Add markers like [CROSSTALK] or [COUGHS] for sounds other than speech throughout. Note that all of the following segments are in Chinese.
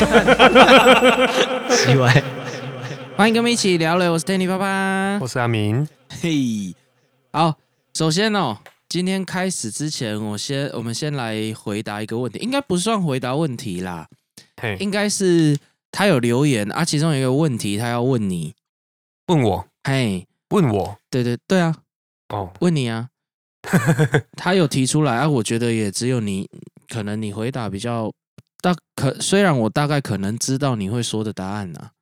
[LAUGHS] 奇怪，欢迎跟我们一起聊聊。我是 Danny 爸爸，我是阿明。嘿，好，首先哦，今天开始之前，我先我们先来回答一个问题，应该不算回答问题啦，嘿，应该是他有留言啊，其中有一个问题，他要问你，问我，嘿，问我，对对对啊，哦，问你啊，[LAUGHS] 他有提出来啊，我觉得也只有你，可能你回答比较。大可虽然我大概可能知道你会说的答案呢、啊。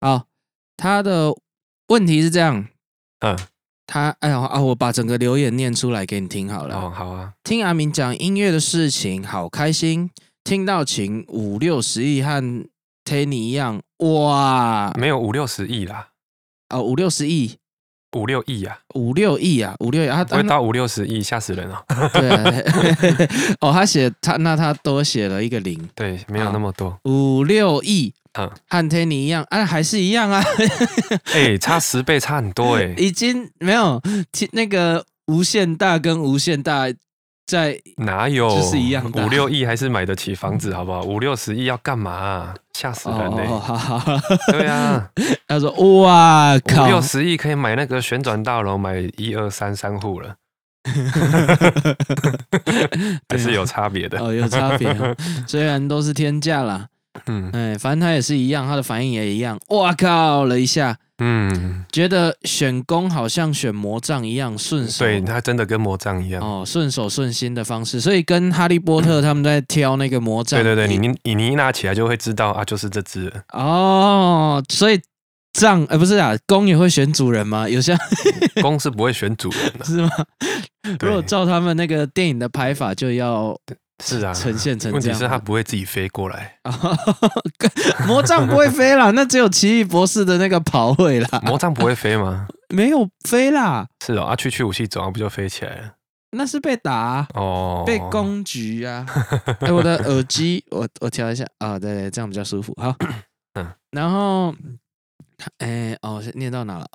好，他的问题是这样，嗯，他哎呀啊，我把整个留言念出来给你听好了。哦，好啊。听阿明讲音乐的事情，好开心。听到请五六十亿和 Tanny 一样，哇，没有五六十亿啦。哦，五六十亿。五六亿啊，五六亿啊，五六亿，他会到五六十亿，吓死人了。[LAUGHS] 对啊，[LAUGHS] 哦，他写他那他多写了一个零，对，没有那么多。五六亿，嗯，和 Tanny 一样，啊，还是一样啊。[LAUGHS] 哎、欸，差十倍，差很多哎、欸。已经没有，那个无限大跟无限大。在哪有就是一样，五六亿还是买得起房子，好不好？五六十亿要干嘛、啊？吓死人嘞、欸！哦，好好，对啊，[LAUGHS] 他说哇靠，五六十亿可以买那个旋转大楼，买一二三三户了，[LAUGHS] 还是有差别的哦，有差别，[LAUGHS] 虽然都是天价啦。嗯，哎，反正他也是一样，他的反应也一样。哇靠了一下，嗯，觉得选弓好像选魔杖一样顺手，对，他真的跟魔杖一样哦，顺手顺心的方式，所以跟哈利波特他们在挑那个魔杖，对对对，你你你一拿起来就会知道啊，就是这只哦，所以杖呃不是啊，弓也会选主人吗？有些 [LAUGHS] 弓是不会选主人的，[LAUGHS] 是吗？如果照他们那个电影的拍法，就要。是啊，呈现成这样。问题是它不会自己飞过来。[LAUGHS] 魔杖不会飞啦，[LAUGHS] 那只有奇异博士的那个跑会啦。魔杖不会飞吗？[LAUGHS] 没有飞啦。是哦，啊，去去武器走，不就飞起来了？那是被打、啊、哦，被攻击啊。哎、欸，我的耳机，我我调一下啊、哦，对对，这样比较舒服。好，[COUGHS] 嗯，然后，哎、欸，哦，念到哪了？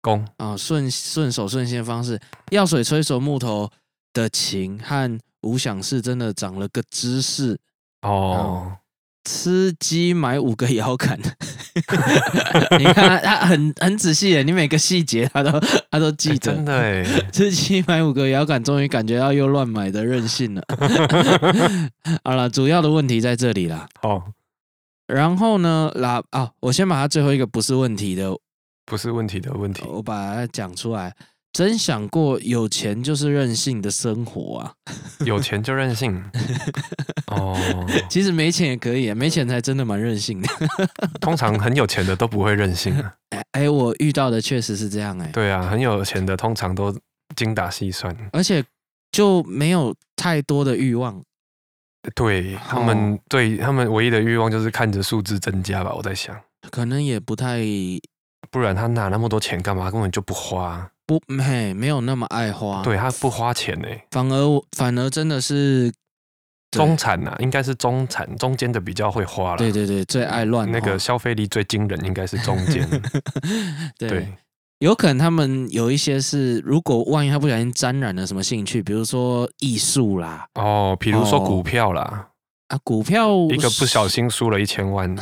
攻哦，顺顺手顺心的方式，药水催熟木头的琴和。无想是真的长了个知识。哦，吃鸡买五个摇杆，[LAUGHS] 你看他，他很很仔细耶，你每个细节他都他都记得，欸、真的哎，吃鸡买五个摇杆，终于感觉到又乱买的任性了。[LAUGHS] 好了，主要的问题在这里啦。哦，然后呢，喇啊，我先把它最后一个不是问题的，不是问题的问题，我把它讲出来。真想过有钱就是任性的生活啊！有钱就任性 [LAUGHS] 哦。其实没钱也可以，没钱才真的蛮任性的。通常很有钱的都不会任性啊。[LAUGHS] 哎哎，我遇到的确实是这样哎。对啊，很有钱的通常都精打细算，而且就没有太多的欲望。对他们，对他们唯一的欲望就是看着数字增加吧。我在想，可能也不太，不然他拿那么多钱干嘛？根本就不花。不，嘿，没有那么爱花，对他不花钱呢，反而反而真的是中产呐、啊，应该是中产中间的比较会花了，对对对，最爱乱，那个消费力最惊人应该是中间，[LAUGHS] 对，对，有可能他们有一些是，如果万一他不小心沾染了什么兴趣，比如说艺术啦，哦，比如说股票啦。哦啊，股票一个不小心输了一千万，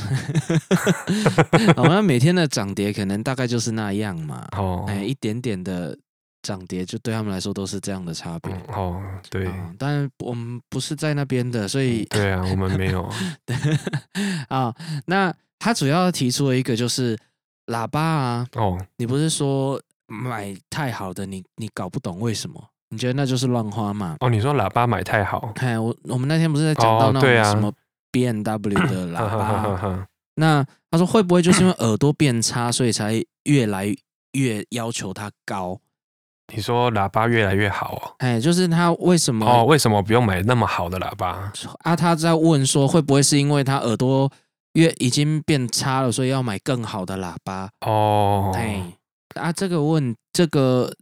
[LAUGHS] 好像每天的涨跌可能大概就是那样嘛。哦，哎，一点点的涨跌，就对他们来说都是这样的差别。哦，对，但我们不是在那边的，所以对啊，我们没有。[LAUGHS] 啊，那他主要提出了一个就是喇叭啊。哦，你不是说买太好的，你你搞不懂为什么？你觉得那就是乱花嘛？哦，你说喇叭买太好？看我，我们那天不是在讲到那种什么 B M W 的喇叭？那他说会不会就是因为耳朵变差，所以才越来越要求它高？你说喇叭越来越好哦？哎，就是他为什么？哦，为什么不用买那么好的喇叭？啊，他在问说会不会是因为他耳朵越已经变差了，所以要买更好的喇叭？哦，哎，啊，这个问这个。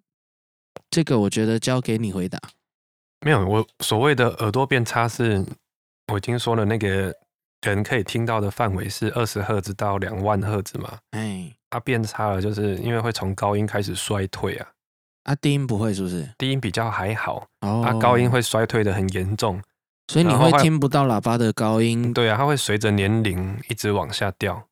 这个我觉得交给你回答。没有，我所谓的耳朵变差是，我已经说了，那个人可以听到的范围是二十赫兹到两万赫兹嘛。哎，它变差了，就是因为会从高音开始衰退啊。啊，低音不会是不是？低音比较还好，哦啊，高音会衰退的很严重，所以你会听不到喇叭的高音。对啊，它会随着年龄一直往下掉。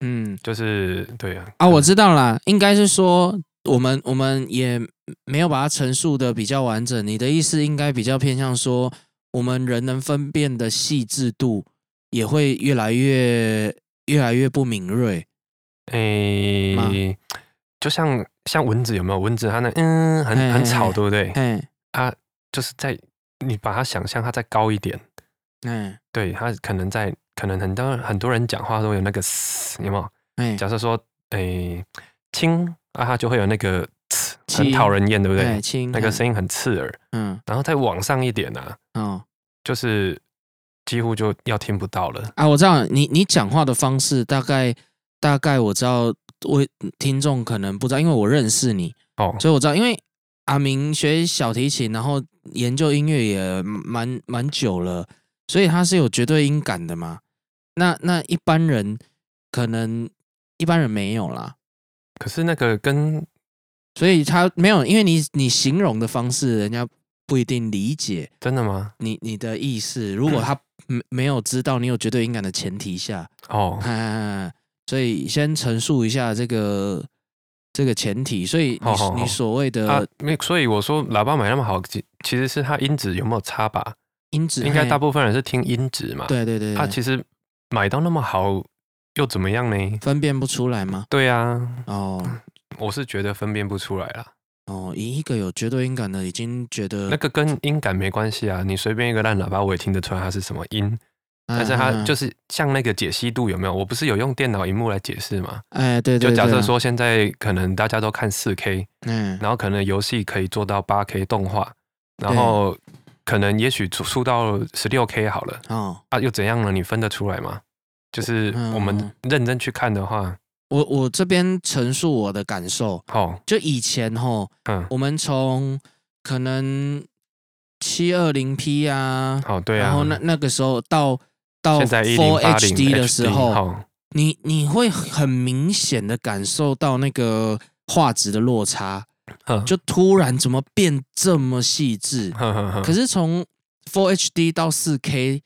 嗯，就是对啊。啊，我知道啦，应该是说我们我们也没有把它陈述的比较完整。你的意思应该比较偏向说，我们人能分辨的细致度也会越来越越来越不敏锐。诶、欸，就像像蚊子有没有？蚊子它那嗯很很吵，对不对？嗯，它就是在你把它想象它再高一点，嗯，对，它可能在可能很多很多人讲话都有那个嘶，有没有？嗯，假设说诶轻啊，它就会有那个很讨人厌，对不对？轻，那个声音很刺耳，嗯，然后再往上一点啊，嗯，就是几乎就要听不到了啊。我知道你你讲话的方式大概。大概我知道，我听众可能不知道，因为我认识你哦，所以我知道，因为阿明学小提琴，然后研究音乐也蛮蛮久了，所以他是有绝对音感的嘛。那那一般人可能一般人没有啦。可是那个跟，所以他没有，因为你你形容的方式，人家不一定理解。真的吗？你你的意思，如果他没没有知道你有绝对音感的前提下，哦。所以先陈述一下这个这个前提，所以你你所谓的，没、啊，所以我说喇叭买那么好，其其实是它音质有没有差吧？音质应该大部分人是听音质嘛。对对对，它其实买到那么好又怎么样呢？分辨不出来吗？对啊，哦，我是觉得分辨不出来啦。哦，以一个有绝对音感的，已经觉得那个跟音感没关系啊，你随便一个烂喇叭，我也听得出来它是什么音。但是它就是像那个解析度有没有？我不是有用电脑荧幕来解释吗？哎，对对，就假设说现在可能大家都看四 K，嗯，然后可能游戏可以做到八 K 动画，然后可能也许出到十六 K 好了，哦，啊，又怎样呢？你分得出来吗？就是我们认真去看的话，我我这边陈述我的感受，哦，就以前吼，嗯，我们从可能七二零 P 啊，哦，对啊，然后那那个时候到。到 Full HD 的时候，你你会很明显的感受到那个画质的落差，就突然怎么变这么细致？可是从 Full HD 到四 K，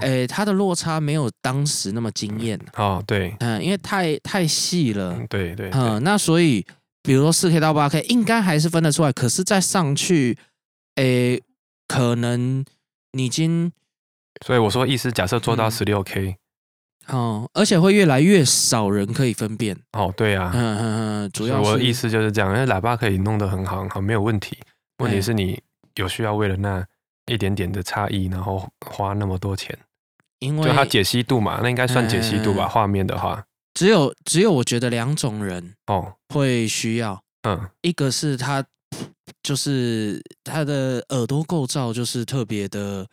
哎，它的落差没有当时那么惊艳。哦，对，嗯，因为太太细了。对对，嗯，那所以比如说四 K 到八 K，应该还是分得出来。可是再上去，哎，可能你已经。所以我说，意思假设做到十六 K，哦，而且会越来越少人可以分辨。哦，对啊，嗯嗯嗯，主要我的意思就是这样，因为喇叭可以弄得很好，很好，没有问题。问题是你有需要为了那一点点的差异，然后花那么多钱？因为就它解析度嘛，那应该算解析度吧？画面的话，只有只有我觉得两种人哦会需要，嗯，一个是他就是他的耳朵构造就是特别的。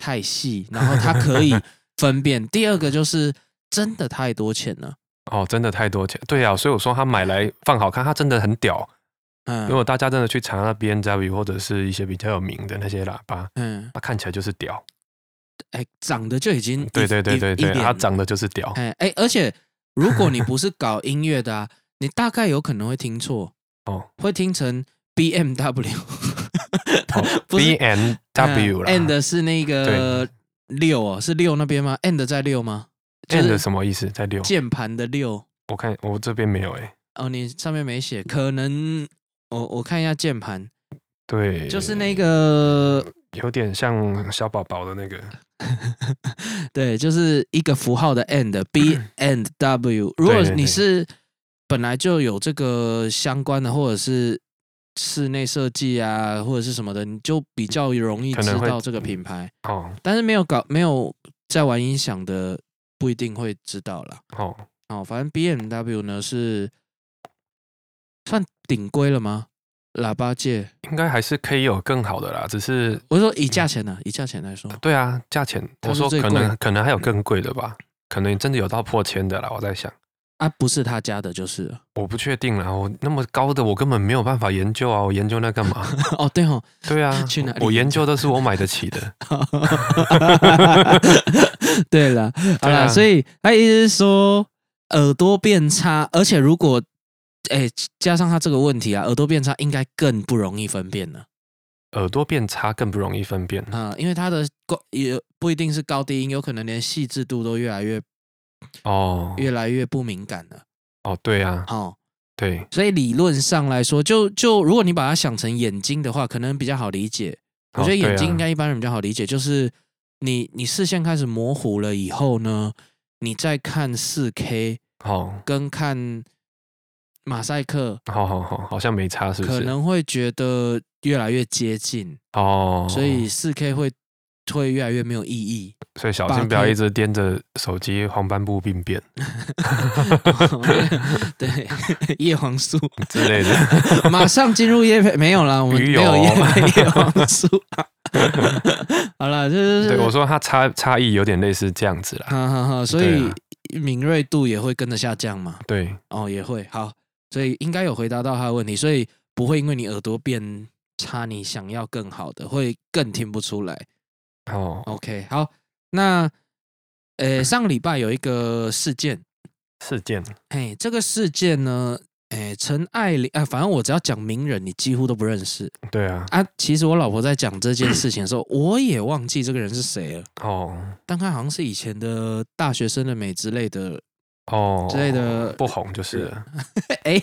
太细，然后他可以分辨。[LAUGHS] 第二个就是真的太多钱了。哦，真的太多钱。对啊，所以我说他买来放好看，他真的很屌。嗯，如果大家真的去查那 B N W 或者是一些比较有名的那些喇叭，嗯，它看起来就是屌。哎，长得就已经对对对对对，它长得就是屌。哎哎，而且如果你不是搞音乐的啊，你大概有可能会听错哦，会听成 BMW。[LAUGHS] 不是 B M W 啦，End 是那个六哦，是六那边吗？End 在六吗？End 什么意思？在六键盘的六？我看我这边没有哎。哦，你上面没写，可能我我看一下键盘。对，就是那个有点像小宝宝的那个。[LAUGHS] 对，就是一个符号的 End，B [COUGHS] and W。如果你是本来就有这个相关的，或者是。室内设计啊，或者是什么的，你就比较容易知道这个品牌哦。但是没有搞没有在玩音响的，不一定会知道了。哦哦，反正 B&W 呢是算顶规了吗？喇叭界应该还是可以有更好的啦。只是我说以价钱呢，以价钱来说，对啊，价钱我说可能可能还有更贵的吧，可能真的有到破千的啦。我在想。啊，不是他家的，就是我不确定啦。我那么高的，我根本没有办法研究啊！我研究那干嘛？[LAUGHS] 哦，对哦，对啊，去哪里？我研究的是我买得起的。[LAUGHS] 对了，好了，所以他意思是说耳朵变差，而且如果哎加上他这个问题啊，耳朵变差应该更不容易分辨了。耳朵变差更不容易分辨啊、嗯，因为他的高也不一定是高低音，有可能连细致度都越来越哦，越来越不敏感了。哦，对啊，哦，对，所以理论上来说，就就如果你把它想成眼睛的话，可能比较好理解。我觉得眼睛应该一般人比较好理解，就是你你视线开始模糊了以后呢，你再看四 K，好，跟看马赛克，好好好，好像没差，是不是？可能会觉得越来越接近。哦，所以四 K 会会越来越没有意义，所以小心不要一直盯着手机黄斑部病变，[LAUGHS] 对，叶黄素。之类的，[LAUGHS] 马上进入叶配没有了，我们没有叶黄素。[LAUGHS] 好了，就是对我说它差差异有点类似这样子啦，哈哈哈，所以敏锐度也会跟着下降嘛，对，哦也会，好，所以应该有回答到他的问题，所以不会因为你耳朵变差，你想要更好的会更听不出来。哦，OK，好，那呃上个礼拜有一个事件，[COUGHS] 事件，嘿，这个事件呢，哎，陈爱玲啊，反正我只要讲名人，你几乎都不认识。对啊，啊，其实我老婆在讲这件事情的时候，我也忘记这个人是谁了。哦，但他好像是以前的大学生的美之类的，哦之类的，不红就是了。[LAUGHS] 哎，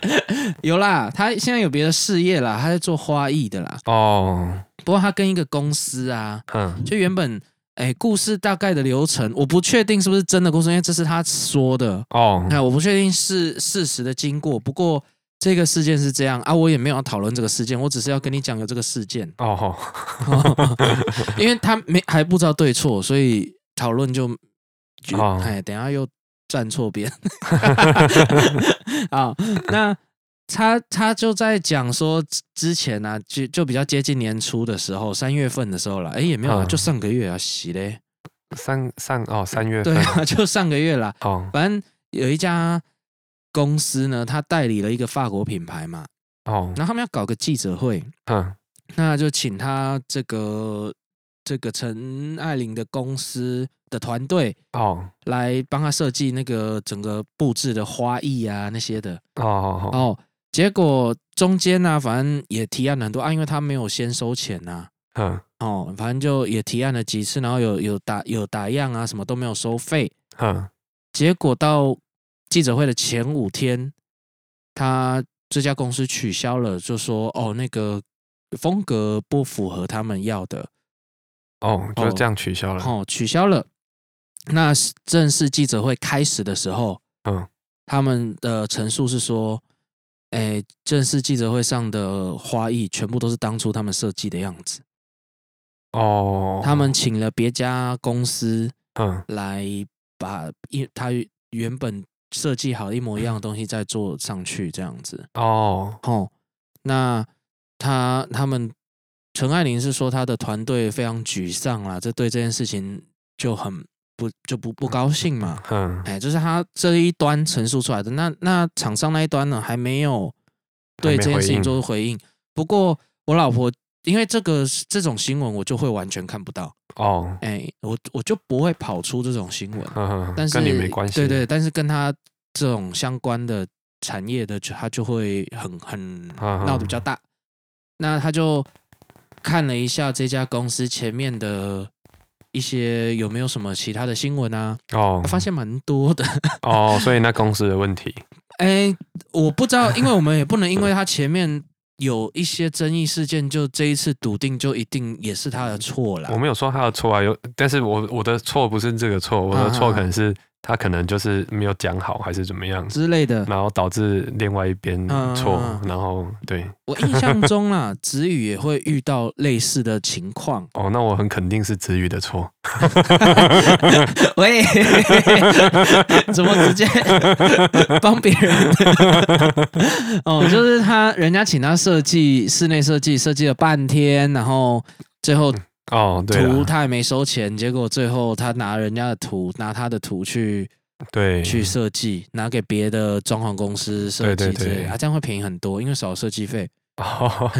[LAUGHS] 有啦，他现在有别的事业啦，他在做花艺的啦。哦，不过他跟一个公司啊，嗯，就原本。哎，故事大概的流程我不确定是不是真的故事，因为这是他说的哦。那我不确定是事实的经过，不过这个事件是这样啊，我也没有要讨论这个事件，我只是要跟你讲有这个事件哦。[LAUGHS] 因为他没还不知道对错，所以讨论就就哦、哎，等下又站错边。[LAUGHS] 好，那。他他就在讲说之前呢、啊，就就比较接近年初的时候，三月份的时候了，哎也没有啊，就上个月啊，洗嘞，三上哦三月份，对啊，就上个月啦。哦，反正有一家公司呢，他代理了一个法国品牌嘛，哦，然后他们要搞个记者会，嗯，那就请他这个这个陈爱玲的公司的团队哦，来帮他设计那个整个布置的花艺啊那些的，哦哦哦。结果中间呢、啊，反正也提案了很多啊，因为他没有先收钱呐、啊，嗯，哦，反正就也提案了几次，然后有有打有打样啊，什么都没有收费，嗯，结果到记者会的前五天，他这家公司取消了，就说哦，那个风格不符合他们要的，哦，就这样取消了，哦，取消了。那正式记者会开始的时候，嗯，他们的陈述是说。哎，正式记者会上的花艺全部都是当初他们设计的样子。哦，他们请了别家公司，嗯，来把一他原本设计好一模一样的东西再做上去，这样子。哦，哦，那他他们陈爱玲是说他的团队非常沮丧啊，这对这件事情就很。不就不不高兴嘛？嗯，哎，就是他这一端陈述出来的，那那厂商那一端呢，还没有对这件事情做出回应。不过我老婆因为这个这种新闻，我就会完全看不到哦。哎，我我就不会跑出这种新闻，嗯，但是跟你没关系。对对，但是跟他这种相关的产业的，他就会很很闹得比较大。那他就看了一下这家公司前面的。一些有没有什么其他的新闻啊？哦，发现蛮多的哦，所以那公司的问题，[LAUGHS] 哎，我不知道，因为我们也不能因为他前面有一些争议事件，就这一次笃定就一定也是他的错了。我没有说他的错啊，有，但是我我的错不是这个错，我的错可能是。他可能就是没有讲好，还是怎么样之类的，然后导致另外一边错，嗯、然后对。我印象中啦，子宇也会遇到类似的情况。[LAUGHS] 哦，那我很肯定是子宇的错。[LAUGHS] 喂，[LAUGHS] 怎么直接帮别人？哦，就是他人家请他设计室内设计，设计了半天，然后最后。哦，对，图他也没收钱，结果最后他拿人家的图，拿他的图去对去设计，拿给别的装潢公司设计，对啊，这样会便宜很多，因为少设计费。哦，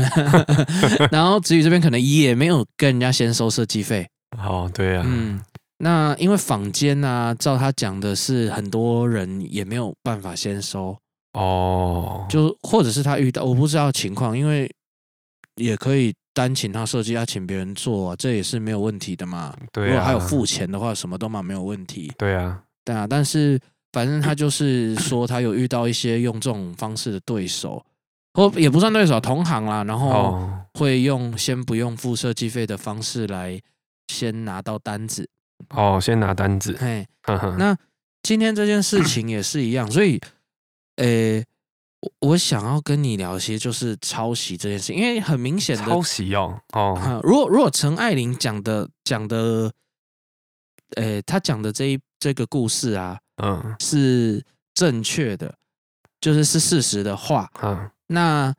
[LAUGHS] 然后子宇这边可能也没有跟人家先收设计费。哦，对啊，嗯，那因为坊间啊，照他讲的是很多人也没有办法先收。哦，就或者是他遇到我不知道情况，因为也可以。单请他设计，要请别人做，啊，这也是没有问题的嘛。对啊，如果还有付钱的话，什么都嘛没有问题。对啊，对啊。但是反正他就是说，他有遇到一些用这种方式的对手，或也不算对手，同行啦。然后会用先不用付设计费的方式来先拿到单子。哦，先拿单子。嘿，那今天这件事情也是一样，所以，呃。我想要跟你聊些就是抄袭这件事，因为很明显的抄袭哦哦。如果如果陈爱玲讲的讲的，呃，他讲的这一这个故事啊，嗯，是正确的，就是是事实的话，嗯，那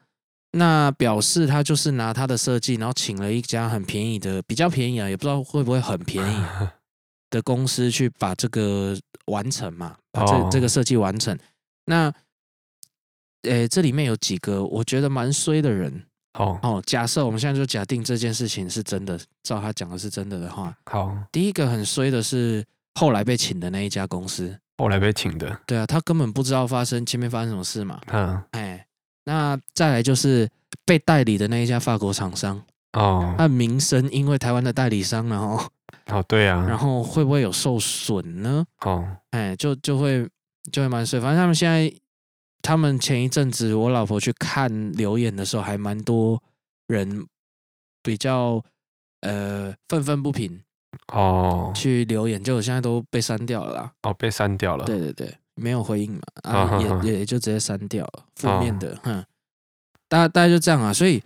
那表示他就是拿他的设计，然后请了一家很便宜的，比较便宜啊，也不知道会不会很便宜 [LAUGHS] 的公司去把这个完成嘛，把这这个设计完成，那。诶，这里面有几个我觉得蛮衰的人。哦哦，假设我们现在就假定这件事情是真的，照他讲的是真的的话，好，第一个很衰的是后来被请的那一家公司，后来被请的，对啊，他根本不知道发生前面发生什么事嘛。嗯，哎，那再来就是被代理的那一家法国厂商，哦，他名声因为台湾的代理商，然后哦，对啊，然后会不会有受损呢？哦，哎，就就会就会蛮衰，反正他们现在。他们前一阵子，我老婆去看留言的时候，还蛮多人比较呃愤愤不平哦，去留言，结果现在都被删掉了啦。哦，被删掉了。对对对，没有回应嘛，啊，哦、也也就直接删掉了，负面的，哦、哼，大家大家就这样啊。所以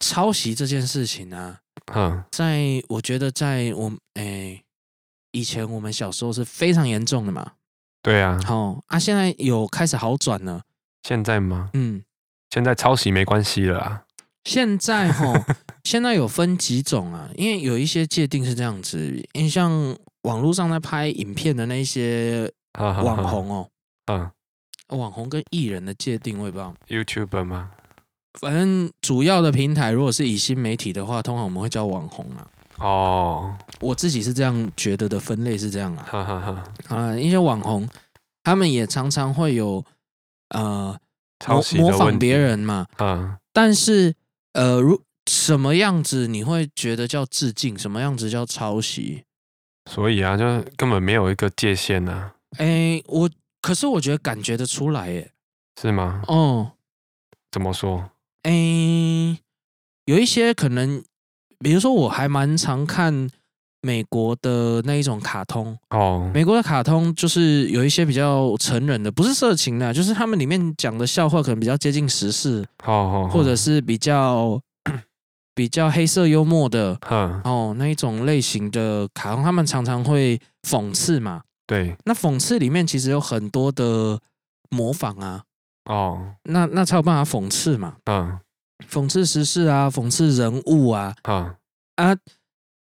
抄袭这件事情啊，嗯，在我觉得在我诶以前我们小时候是非常严重的嘛。对啊。哦啊，现在有开始好转了。现在吗？嗯，现在抄袭没关系了啊。现在哈，[LAUGHS] 现在有分几种啊？因为有一些界定是这样子，因为像网络上在拍影片的那些网红哦，嗯，网红跟艺人的界定我也不知道。YouTuber 吗？反正主要的平台如果是以新媒体的话，通常我们会叫网红啊。哦，我自己是这样觉得的，分类是这样啊。哈哈哈。啊，一些网红他们也常常会有。呃，模模仿别人嘛，嗯，但是呃，如什么样子你会觉得叫致敬？什么样子叫抄袭？所以啊，就根本没有一个界限呐、啊。哎、欸，我可是我觉得感觉得出来，耶，是吗？哦，怎么说？哎、欸，有一些可能，比如说我还蛮常看。美国的那一种卡通。哦，美国的卡通就是有一些比较成人的，不是色情的，就是他们里面讲的笑话可能比较接近时事，哦，或者是比较 [CLEARS THROAT] 比较黑色幽默的，嗯，哦，那一种类型的卡通，他们常常会讽刺嘛，对，那讽刺里面其实有很多的模仿啊，哦，那那才有办法讽刺嘛，嗯，讽刺时事啊，讽刺人物啊，啊啊，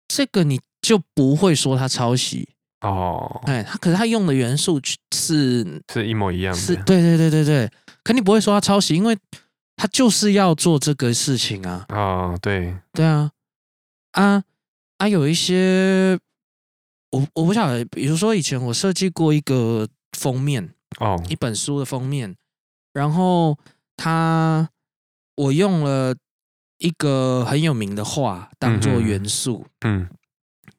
这个你。就不会说他抄袭哦，哎，他可是他用的元素是是一模一样的，是，对对对对对，肯定不会说他抄袭，因为他就是要做这个事情啊，哦，对。对啊，啊啊，有一些我我不晓得，比如说以前我设计过一个封面哦，一本书的封面，然后他我用了一个很有名的画当做元素，嗯。嗯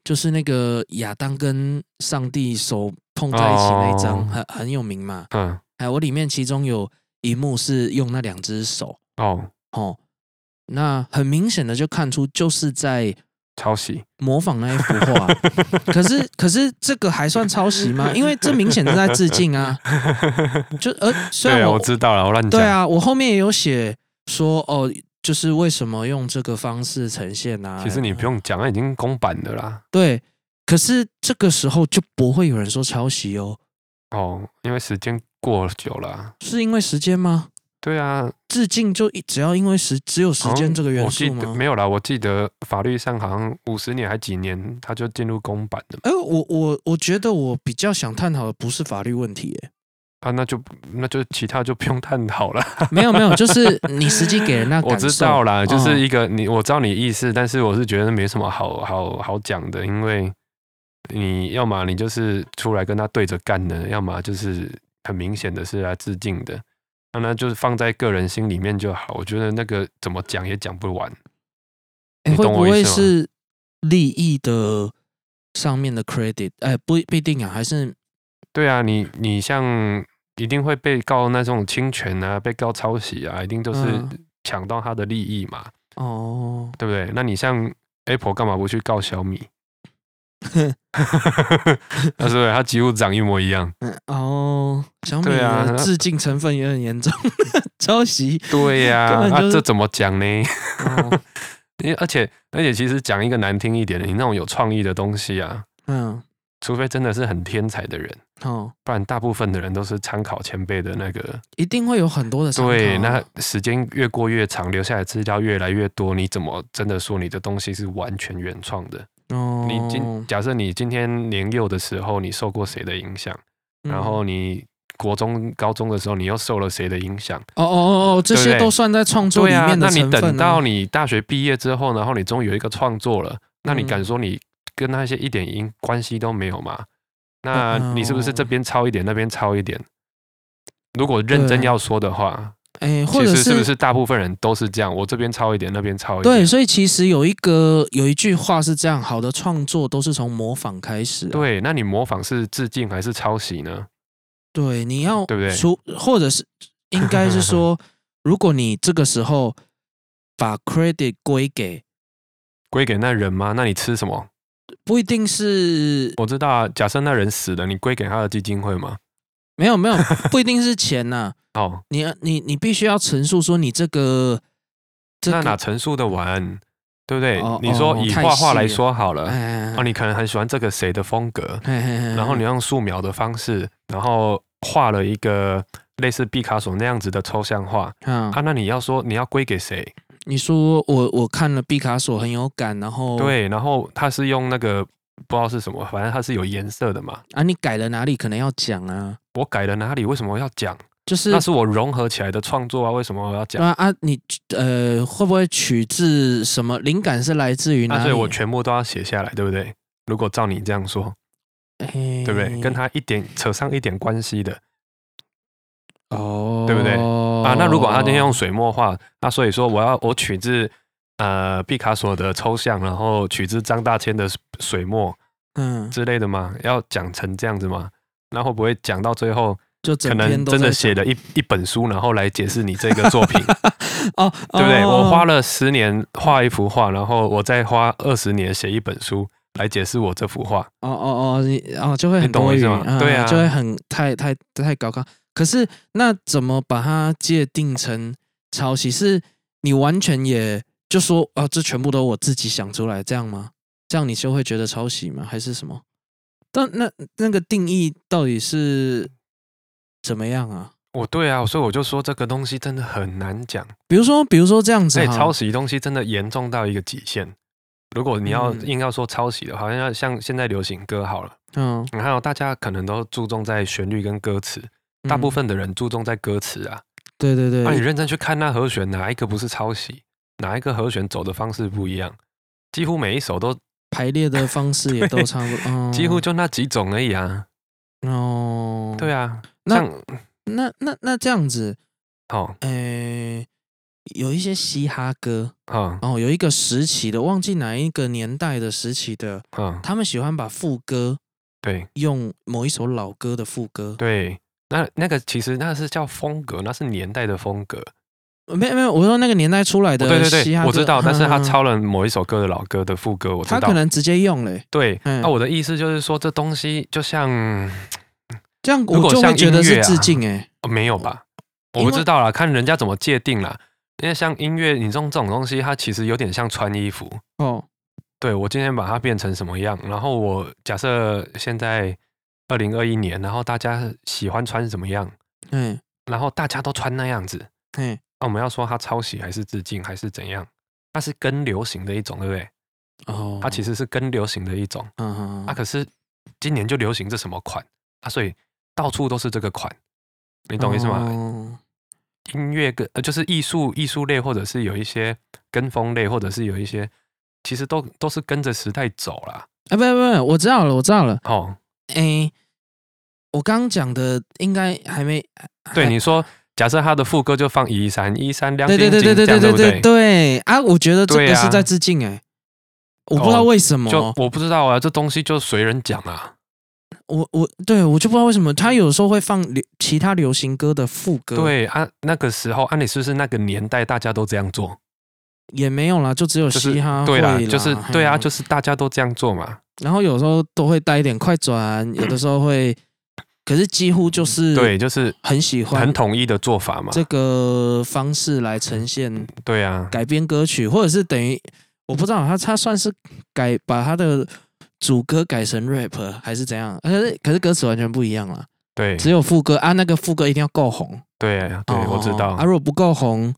就是那个亚当跟上帝手碰在一起那一张，很很有名嘛。嗯，哎，我里面其中有一幕是用那两只手。哦哦，那很明显的就看出就是在抄袭模仿那一幅画。可是可是这个还算抄袭吗？因为这明显是在致敬啊。[LAUGHS] 就呃，虽然我，我知道了，我乱讲。对啊，我后面也有写说哦。就是为什么用这个方式呈现呢、啊？其实你不用讲，它已经公版的啦。对，可是这个时候就不会有人说抄袭哦。哦，因为时间过久了。是因为时间吗？对啊，致敬就只要因为时只有时间这个元素吗？没有啦，我记得法律上好像五十年还几年，它就进入公版的。哎，我我我觉得我比较想探讨的不是法律问题，耶。啊，那就那就其他就不用探讨了。[LAUGHS] 没有没有，就是你实际给人那。我知道啦，就是一个你，我知道你意思，但是我是觉得没什么好好好讲的，因为你要么你就是出来跟他对着干的，要么就是很明显的是来致敬的，那那就是放在个人心里面就好。我觉得那个怎么讲也讲不完。欸，会不会是利益的上面的 credit？哎、欸，不不一定啊，还是对啊，你你像一定会被告那种侵权啊，被告抄袭啊，一定都是抢到他的利益嘛。哦、嗯，对不对？那你像 Apple 干嘛不去告小米？那 [LAUGHS] 是不是他几乎长一模一样？嗯哦，小米的致敬成分也很严重，[LAUGHS] 抄袭。[LAUGHS] 对呀、啊，那、就是啊、这怎么讲呢？因为、哦、而且而且，其实讲一个难听一点的，你那种有创意的东西啊，嗯，除非真的是很天才的人，哦，不然大部分的人都是参考前辈的那个，一定会有很多的参考。对，那时间越过越长，留下来资料越来越多，你怎么真的说你的东西是完全原创的？哦，你今假设你今天年幼的时候，你受过谁的影响？嗯、然后你国中、高中的时候，你又受了谁的影响？哦哦哦哦，这些都算在创作里面的。那你等到你大学毕业之后，然后你终于有一个创作了，那你敢说你跟那些一点因关系都没有吗？那你是不是这边抄一点，那边抄一点？如果认真要说的话。哎，或者是，是不是大部分人都是这样？我这边抄一点，那边抄一点。对，所以其实有一个有一句话是这样：好的创作都是从模仿开始。对，那你模仿是致敬还是抄袭呢？对，你要对不对？出或者是 [LAUGHS] 应该是说，如果你这个时候把 credit 归给归给那人吗？那你吃什么？不一定是。我知道啊，假设那人死了，你归给他的基金会吗？没有没有，[LAUGHS] 不一定是钱呐、啊。哦，你你你必须要陈述说你这个，这个、那哪陈述的完，对不对？哦、你说以画画来说好了，哦，你可能很喜欢这个谁的风格，然后你用素描的方式，然后画了一个类似毕卡索那样子的抽象画，嗯、啊，那你要说你要归给谁？你说我我看了毕卡索很有感，然后对，然后他是用那个不知道是什么，反正它是有颜色的嘛。啊，你改了哪里可能要讲啊？我改了哪里？为什么要讲？就是那是我融合起来的创作啊，为什么我要讲？啊啊，你呃会不会取自什么灵感？是来自于哪里？所以我全部都要写下来，对不对？如果照你这样说，欸、对不对？跟他一点扯上一点关系的，哦，对不对？啊，那如果他今天用水墨画，那所以说我要我取自呃毕卡索的抽象，然后取自张大千的水墨，嗯之类的吗？要讲成这样子吗？那会不会讲到最后？就可能真的写了一一本书，然后来解释你这个作品，[LAUGHS] 哦，对不对？哦、我花了十年画一幅画，然后我再花二十年写一本书来解释我这幅画。哦哦哦，你哦就会很多余，嗯、对啊，就会很太太太高高。可是那怎么把它界定成抄袭？是你完全也就说啊，这全部都我自己想出来这样吗？这样你就会觉得抄袭吗？还是什么？但那那个定义到底是？怎么样啊？我对啊，所以我就说这个东西真的很难讲。比如说，比如说这样子，对抄袭东西真的严重到一个极限。如果你要硬要说抄袭的好，像要像现在流行歌好了，嗯，你看大家可能都注重在旋律跟歌词，大部分的人注重在歌词啊。对对对，那你认真去看那和弦，哪一个不是抄袭？哪一个和弦走的方式不一样？几乎每一首都排列的方式也都差不多，几乎就那几种而已啊。哦，对啊。那那那那这样子，哦，诶，有一些嘻哈歌，哦，哦，有一个时期的，忘记哪一个年代的时期的，嗯，他们喜欢把副歌，对，用某一首老歌的副歌，对，那那个其实那是叫风格，那是年代的风格，没有没有，我说那个年代出来的，对对对，我知道，但是他抄了某一首歌的老歌的副歌，我知道，他可能直接用了，对，那我的意思就是说，这东西就像。这样我就会觉得是致敬哎、啊，没有吧？我不知道啦，看人家怎么界定啦。因为像音乐，你这种这种东西，它其实有点像穿衣服哦。对，我今天把它变成什么样，然后我假设现在二零二一年，然后大家喜欢穿什么样，嗯，然后大家都穿那样子，嗯，那我们要说它抄袭还是致敬还是怎样？它是跟流行的一种，对不对？哦，它其实是跟流行的一种，嗯嗯，啊，可是今年就流行这什么款啊？所以。到处都是这个款，你懂意思吗？哦、音乐跟呃，就是艺术艺术类，或者是有一些跟风类，或者是有一些，其实都都是跟着时代走啦。哎，不不不，我知道了，我知道了。哦，哎，我刚刚讲的应该还没。对，你说假设他的副歌就放一三一三两点几，对对对对对对对对啊！我觉得这个是在致敬哎、欸，我不知道为什么，就我不知道啊，这东西就随人讲啊。我我对我就不知道为什么他有时候会放流其他流行歌的副歌。对啊，那个时候啊，你是不是那个年代大家都这样做？也没有啦，就只有嘻哈、就是、对啦，就是对啊，就是大家都这样做嘛。然后有时候都会带一点快转，[COUGHS] 有的时候会，可是几乎就是对，就是很喜欢很统一的做法嘛。这个方式来呈现，对啊，改编歌曲或者是等于我不知道他他算是改把他的。主歌改成 rap 还是怎样？可是可是歌词完全不一样了。对，只有副歌啊，那个副歌一定要够红。对对，我知道。啊，如果不够红，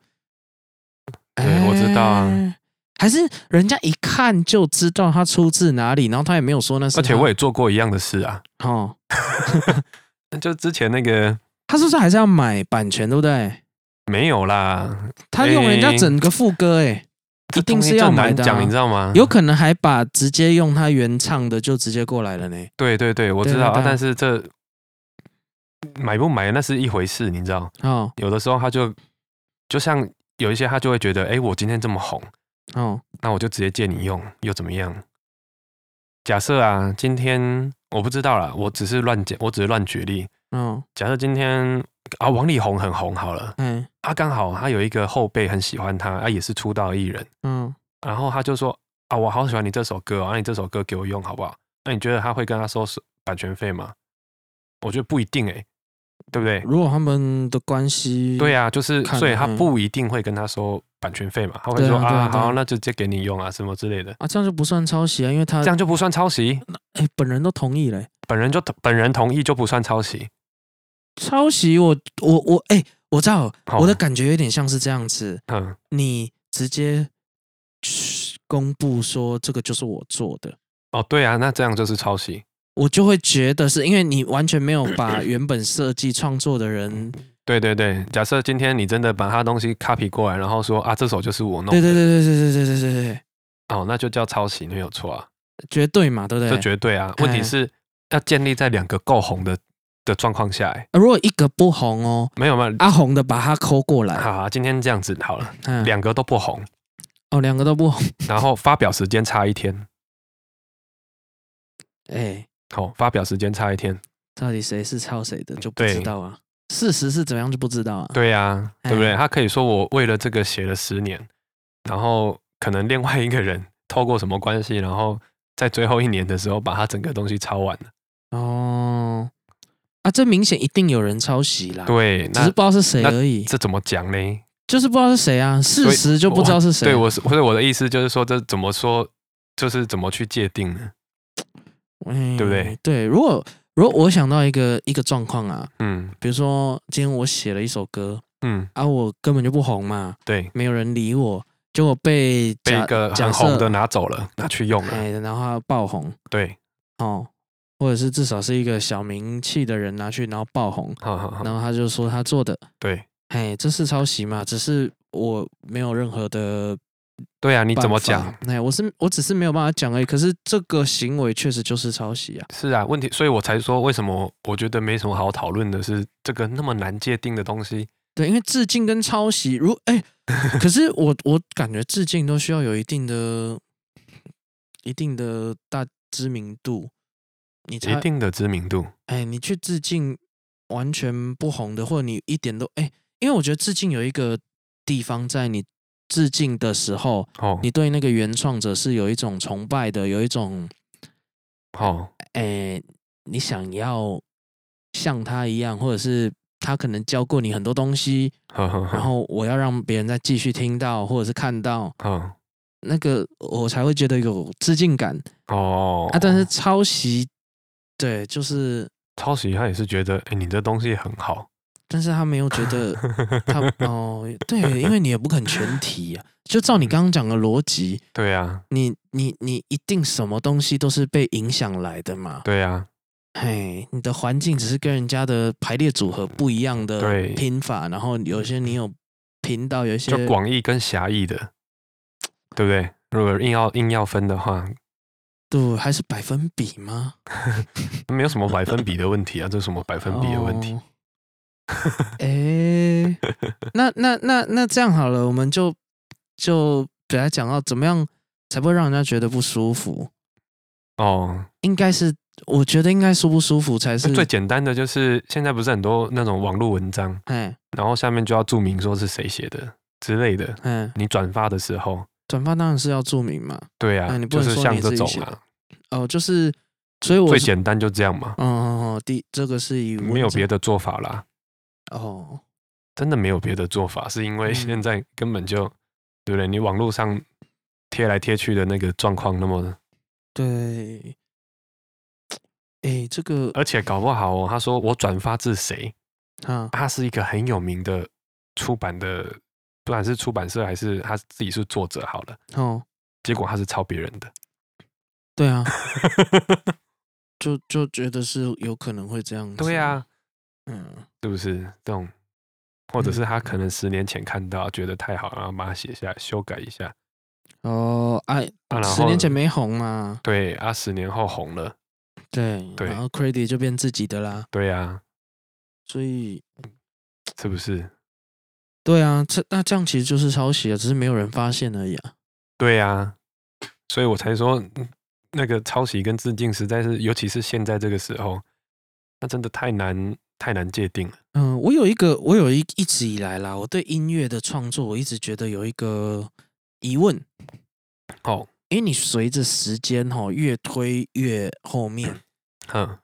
对，我知道啊。还是人家一看就知道他出自哪里，然后他也没有说那是。而且我也做过一样的事啊。哦，[LAUGHS] [LAUGHS] 就之前那个，他是不是还是要买版权，对不对？没有啦，他用人家整个副歌，哎。一定是要买的，啊，讲你知道吗？有可能还把直接用他原唱的就直接过来了呢。对对对，我知道，啊，但是这买不买那是一回事，你知道？哦，有的时候他就就像有一些他就会觉得，哎，我今天这么红，哦，那我就直接借你用，又怎么样？假设啊，今天我不知道啦，我只是乱讲，我只是乱举例。嗯，假设今天。啊，王力宏很红，好了，嗯，他刚好他有一个后辈很喜欢他，他，也是出道艺人，嗯，然后他就说啊，我好喜欢你这首歌，啊，你这首歌给我用好不好？那你觉得他会跟他收版权费吗？我觉得不一定，哎，对不对？如果他们的关系，对啊，就是所以他不一定会跟他收版权费嘛，他会说啊，好，那就直接给你用啊，什么之类的啊，这样就不算抄袭啊，因为他这样就不算抄袭，哎，本人都同意嘞，本人就本人同意就不算抄袭。抄袭我我我哎、欸，我知道我的感觉有点像是这样子。嗯，你直接公布说这个就是我做的。哦，对啊，那这样就是抄袭。我就会觉得是因为你完全没有把 [COUGHS] 原本设计创作的人。对对对，假设今天你真的把他东西 copy 过来，然后说啊，这首就是我弄的。对对对对对对对对对。哦，那就叫抄袭，没有错啊。绝对嘛，对不对？这绝对啊。问题是要建立在两个够红的。的状况下，哎，如果一个不红哦，没有没有，阿红的把它抠过来。好，好，今天这样子好了，嗯，两个都不红，哦，两个都不红，然后发表时间差一天，[LAUGHS] 哎，好，发表时间差一天，到底谁是抄谁的就不知道啊？事实是怎样就不知道啊？对呀，对不对？他可以说我为了这个写了十年，然后可能另外一个人透过什么关系，然后在最后一年的时候把他整个东西抄完了。哦。啊，这明显一定有人抄袭啦，对，只是不知道是谁而已。这怎么讲呢？就是不知道是谁啊，事实就不知道是谁。对，我是，或者我的意思就是说，这怎么说，就是怎么去界定呢？嗯，对不对？对，如果如果我想到一个一个状况啊，嗯，比如说今天我写了一首歌，嗯，啊，我根本就不红嘛，对，没有人理我，结果被被一个很红的拿走了，拿去用了，哎，然后爆红，对，哦。或者是至少是一个小名气的人拿去，然后爆红，好好好，然后他就说他做的，对，哎，这是抄袭嘛？只是我没有任何的，对啊，你怎么讲？哎，我是我只是没有办法讲而已。可是这个行为确实就是抄袭啊。是啊，问题，所以我才说为什么我觉得没什么好讨论的，是这个那么难界定的东西。对，因为致敬跟抄袭，如哎，可是我我感觉致敬都需要有一定的、一定的大知名度。你一定的知名度，哎，你去致敬完全不红的，或者你一点都哎，因为我觉得致敬有一个地方，在你致敬的时候，哦，你对那个原创者是有一种崇拜的，有一种，哦，哎，你想要像他一样，或者是他可能教过你很多东西，呵呵呵，然后我要让别人再继续听到或者是看到，哦，那个我才会觉得有致敬感哦，啊，但是抄袭。对，就是抄袭，他也是觉得，哎，你这东西很好，但是他没有觉得 [LAUGHS] 他哦，对，因为你也不肯全提啊，就照你刚刚讲的逻辑，对啊，你你你一定什么东西都是被影响来的嘛，对啊，嘿，你的环境只是跟人家的排列组合不一样的拼法，然后有些你有频道，有一些就广义跟狭义的，对不对？如果硬要硬要分的话。对，还是百分比吗？[LAUGHS] 没有什么百分比的问题啊，这是什么百分比的问题？[LAUGHS] 哎，那那那那这样好了，我们就就给他讲到怎么样才不会让人家觉得不舒服。哦，应该是我觉得应该舒不舒服才是最简单的，就是现在不是很多那种网络文章，哎，然后下面就要注明说是谁写的之类的，嗯，你转发的时候，转发当然是要注明嘛，对啊，你不能说你自己写。的，哦，就是。所以我最简单就这样嘛。嗯嗯嗯，第这个是以没有别的做法啦。哦，真的没有别的做法，是因为现在根本就、嗯、对不对？你网络上贴来贴去的那个状况那么对。哎，这个而且搞不好哦，他说我转发自谁啊？他是一个很有名的出版的，不管是出版社还是他自己是作者好了。哦，结果他是抄别人的。对啊。[LAUGHS] 就就觉得是有可能会这样子，对啊，嗯，是不是这种，或者是他可能十年前看到觉得太好，然后把它写下来修改一下。哦，哎，十年前没红嘛？对啊，十年后红了，对对，然后 credit 就变自己的啦。对啊，所以 [TSK] 是不是？对啊，这那这样其实就是抄袭啊，只是没有人发现而已啊。对啊，所以我才说。那个抄袭跟致敬实在是，尤其是现在这个时候，那真的太难太难界定了。嗯，我有一个，我有一一直以来啦，我对音乐的创作，我一直觉得有一个疑问。[CLEARS THROAT] 哦，因为，你随着时间哈越推越后面，[CLEARS THROAT] 嗯，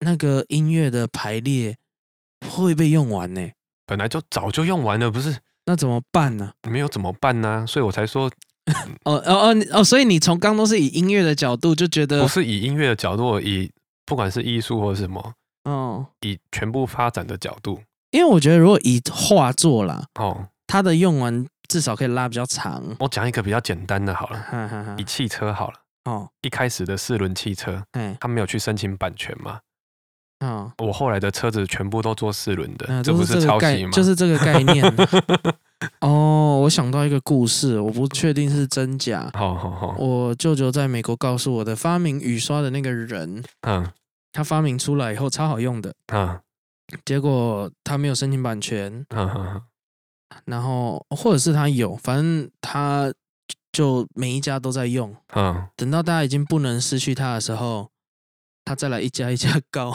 那个音乐的排列会被用完呢？本来就早就用完了，不是？那怎么办呢？没有怎么办呢？所以我才说。[LAUGHS] 哦哦哦哦，所以你从刚都是以音乐的角度就觉得不是以音乐的角度，以不管是艺术或者什么，哦，以全部发展的角度，因为我觉得如果以画作啦，哦，它的用完至少可以拉比较长。我讲一个比较简单的好了，哈哈哈，以汽车好了，哦，一开始的四轮汽车，哎，他没有去申请版权嘛，哦，我后来的车子全部都做四轮的，这不是抄袭吗？就是这个概念。[LAUGHS] 哦，我想到一个故事，我不确定是真假。好好好，我舅舅在美国告诉我的，发明雨刷的那个人，嗯，他发明出来以后超好用的，啊，结果他没有申请版权，嗯嗯，然后或者是他有，反正他就每一家都在用，啊，等到大家已经不能失去他的时候，他再来一家一家告。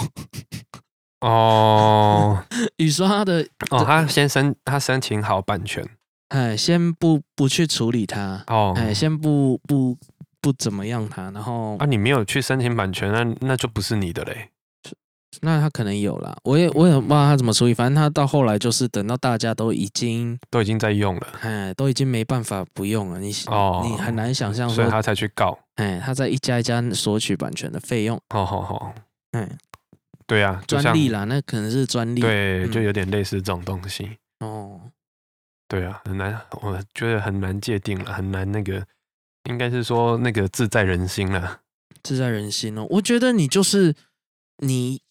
哦，[LAUGHS] 雨刷的哦，他先申他申请好版权，哎，先不不去处理它，哦，哎，先不不不怎么样他，然后啊，你没有去申请版权，那那就不是你的嘞，那他可能有啦，我也我也不知道他怎么处理，反正他到后来就是等到大家都已经都已经在用了，哎，都已经没办法不用了，你哦，你很难想象，所以他才去告，哎，他在一家一家索取版权的费用，好好好，嗯。对啊，专利啦，那可能是专利。对，就有点类似这种东西。哦，对啊，很难，我觉得很难界定了，很难那个，应该是说那个自在人心了。自在人心哦，我觉得你就是你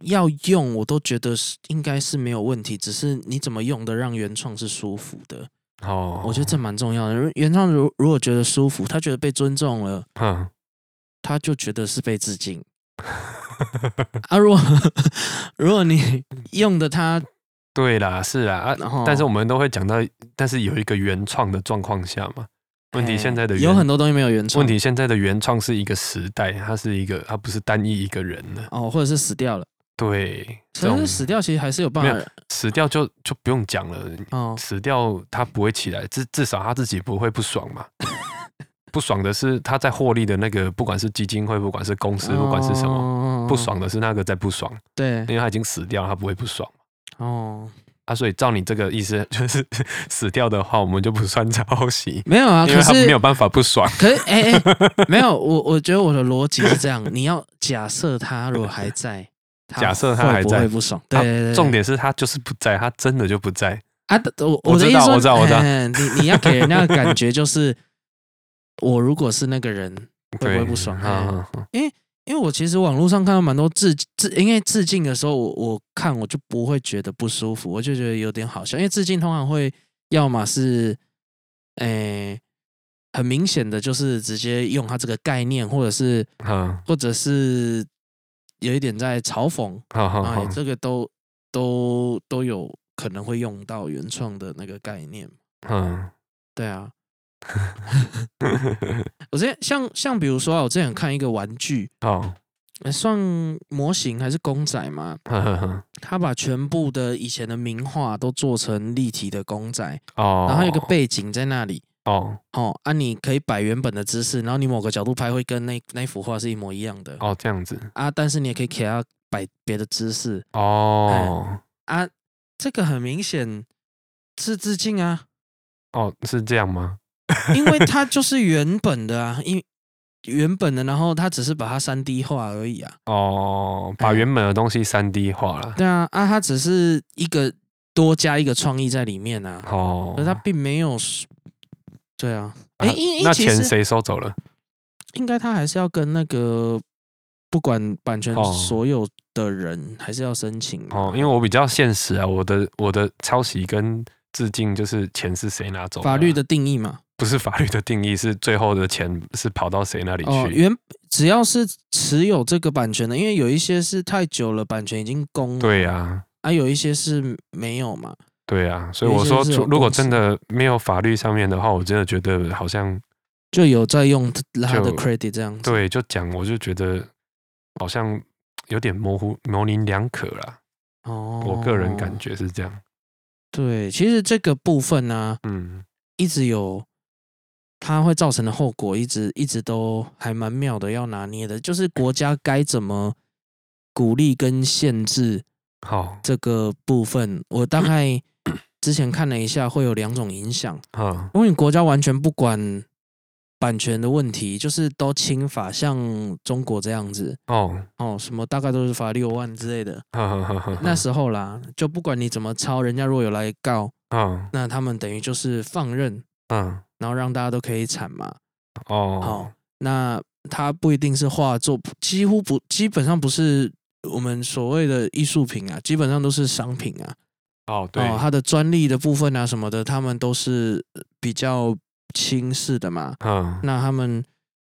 要用，我都觉得是应该是没有问题，只是你怎么用的让原创是舒服的。哦，我觉得这蛮重要的。原创如如果觉得舒服，他觉得被尊重了，嗯，他就觉得是被致敬。啊，如果 [LAUGHS] 如果你用的他，对啦，是啦啊，然后但是我们都会讲到，但是有一个原创的状况下嘛，问题现在的有很多东西没有原创，问题现在的原创是一个时代，它是一个，它不是单一一个人的哦，或者是死掉了，对，可是死掉其实还是有办法，死掉就就不用讲了，哦，死掉他不会起来，至至少他自己不会不爽嘛。[LAUGHS] 不爽的是他在获利的那个，不管是基金会，不管是公司，不管是什么，不爽的是那个在不爽。对，因为他已经死掉了，他不会不爽。哦，啊，所以照你这个意思，[LAUGHS] 就是死掉的话，我们就不算抄袭。没有啊，因为他没有办法不爽。可是，哎哎，没有，我我觉得我的逻辑是这样：你要假设他如果还在，假设他还在，会不爽。对，重点是他就是不在，他真的就不在啊！我我知道，我知道，你你要给人家的感觉就是。我如果是那个人，[LAUGHS] 会不会不爽？啊因为因为我其实网络上看到蛮多致致，因为致敬的时候，我我看我就不会觉得不舒服，我就觉得有点好笑。因为致敬通常会要么是，诶、欸，很明显的就是直接用它这个概念，或者是，或者是有一点在嘲讽，啊，这个都都都有可能会用到原创的那个概念。嗯，对啊。[LAUGHS] 我之前像像比如说啊，我之前看一个玩具哦，算模型还是公仔嘛？[LAUGHS] 他把全部的以前的名画都做成立体的公仔哦，然后有个背景在那里哦。哦啊，你可以摆原本的姿势，然后你某个角度拍会跟那那幅画是一模一样的哦，这样子。啊，但是你也可以给他摆别的姿势哦。啊，这个很明显是致敬啊。哦，是这样吗？因为它就是原本的啊，因原本的，然后它只是把它三 D 化而已啊。哦，把原本的东西三 D 化了。对啊，啊，它只是一个多加一个创意在里面啊。哦，可它并没有。对啊，哎、啊，那钱谁收走了？应该他还是要跟那个不管版权所有的人还是要申请哦。因为我比较现实啊，我的我的抄袭跟致敬就是钱是谁拿走？法律的定义嘛。不是法律的定义，是最后的钱是跑到谁那里去？哦，原只要是持有这个版权的，因为有一些是太久了，版权已经公了。对呀，啊，有一些是没有嘛。对呀，所以我说，如果真的没有法律上面的话，我真的觉得好像就有在用他的 credit 这样子。对，就讲，我就觉得好像有点模糊、模棱两可啦。哦，我个人感觉是这样。对，其实这个部分呢，嗯，一直有。它会造成的后果，一直一直都还蛮妙的，要拿捏的，就是国家该怎么鼓励跟限制。好，这个部分我大概 [COUGHS] 之前看了一下，会有两种影响。啊，如果你国家完全不管版权的问题，就是都轻罚，像中国这样子。哦哦，什么大概都是罚六万之类的。那时候啦，就不管你怎么抄，人家如果有来告，啊那他们等于就是放任。嗯。然后让大家都可以产嘛，哦，好，那它不一定是画作，几乎不，基本上不是我们所谓的艺术品啊，基本上都是商品啊。哦，对，它的专利的部分啊什么的，他们都是比较轻视的嘛。嗯，那他们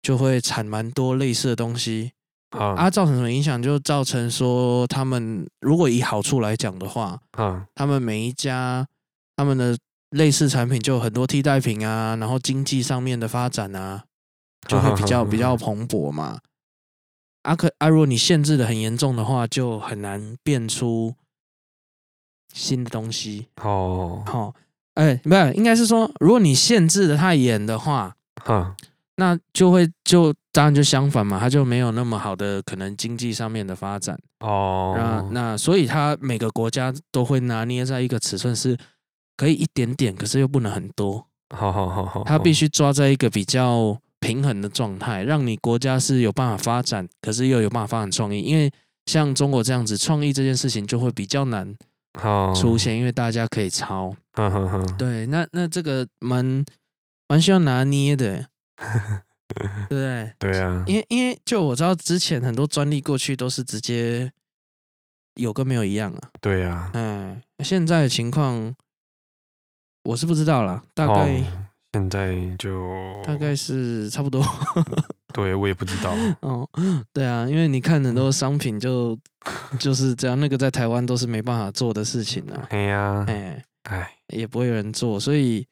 就会产蛮多类似的东西，啊、啊，造成什么影响？就造成说，他们如果以好处来讲的话，啊，他们每一家他们的。类似产品就有很多替代品啊，然后经济上面的发展啊，[LAUGHS] 就会比较比较蓬勃嘛。啊可啊，如果你限制的很严重的话，就很难变出新的东西。哦，好，哎，不是，应该是说，如果你限制的太严的话，哈，那就会就当然就相反嘛，它就没有那么好的可能经济上面的发展。哦，那那所以它每个国家都会拿捏在一个尺寸是。可以一点点，可是又不能很多。好好好好，它必须抓在一个比较平衡的状态，让你国家是有办法发展，可是又有办法发展创意。因为像中国这样子，创意这件事情就会比较难出现，因为大家可以抄。对，那那这个蛮蛮需要拿捏的，[LAUGHS] 对不对？对啊，因为因为就我知道，之前很多专利过去都是直接有跟没有一样啊。对啊，嗯，现在的情况。我是不知道啦，大概、哦、现在就大概是差不多。[LAUGHS] 对，我也不知道。哦，对啊，因为你看很多商品就就是这样，那个在台湾都是没办法做的事情啊。哎呀，哎哎，也不会有人做，所以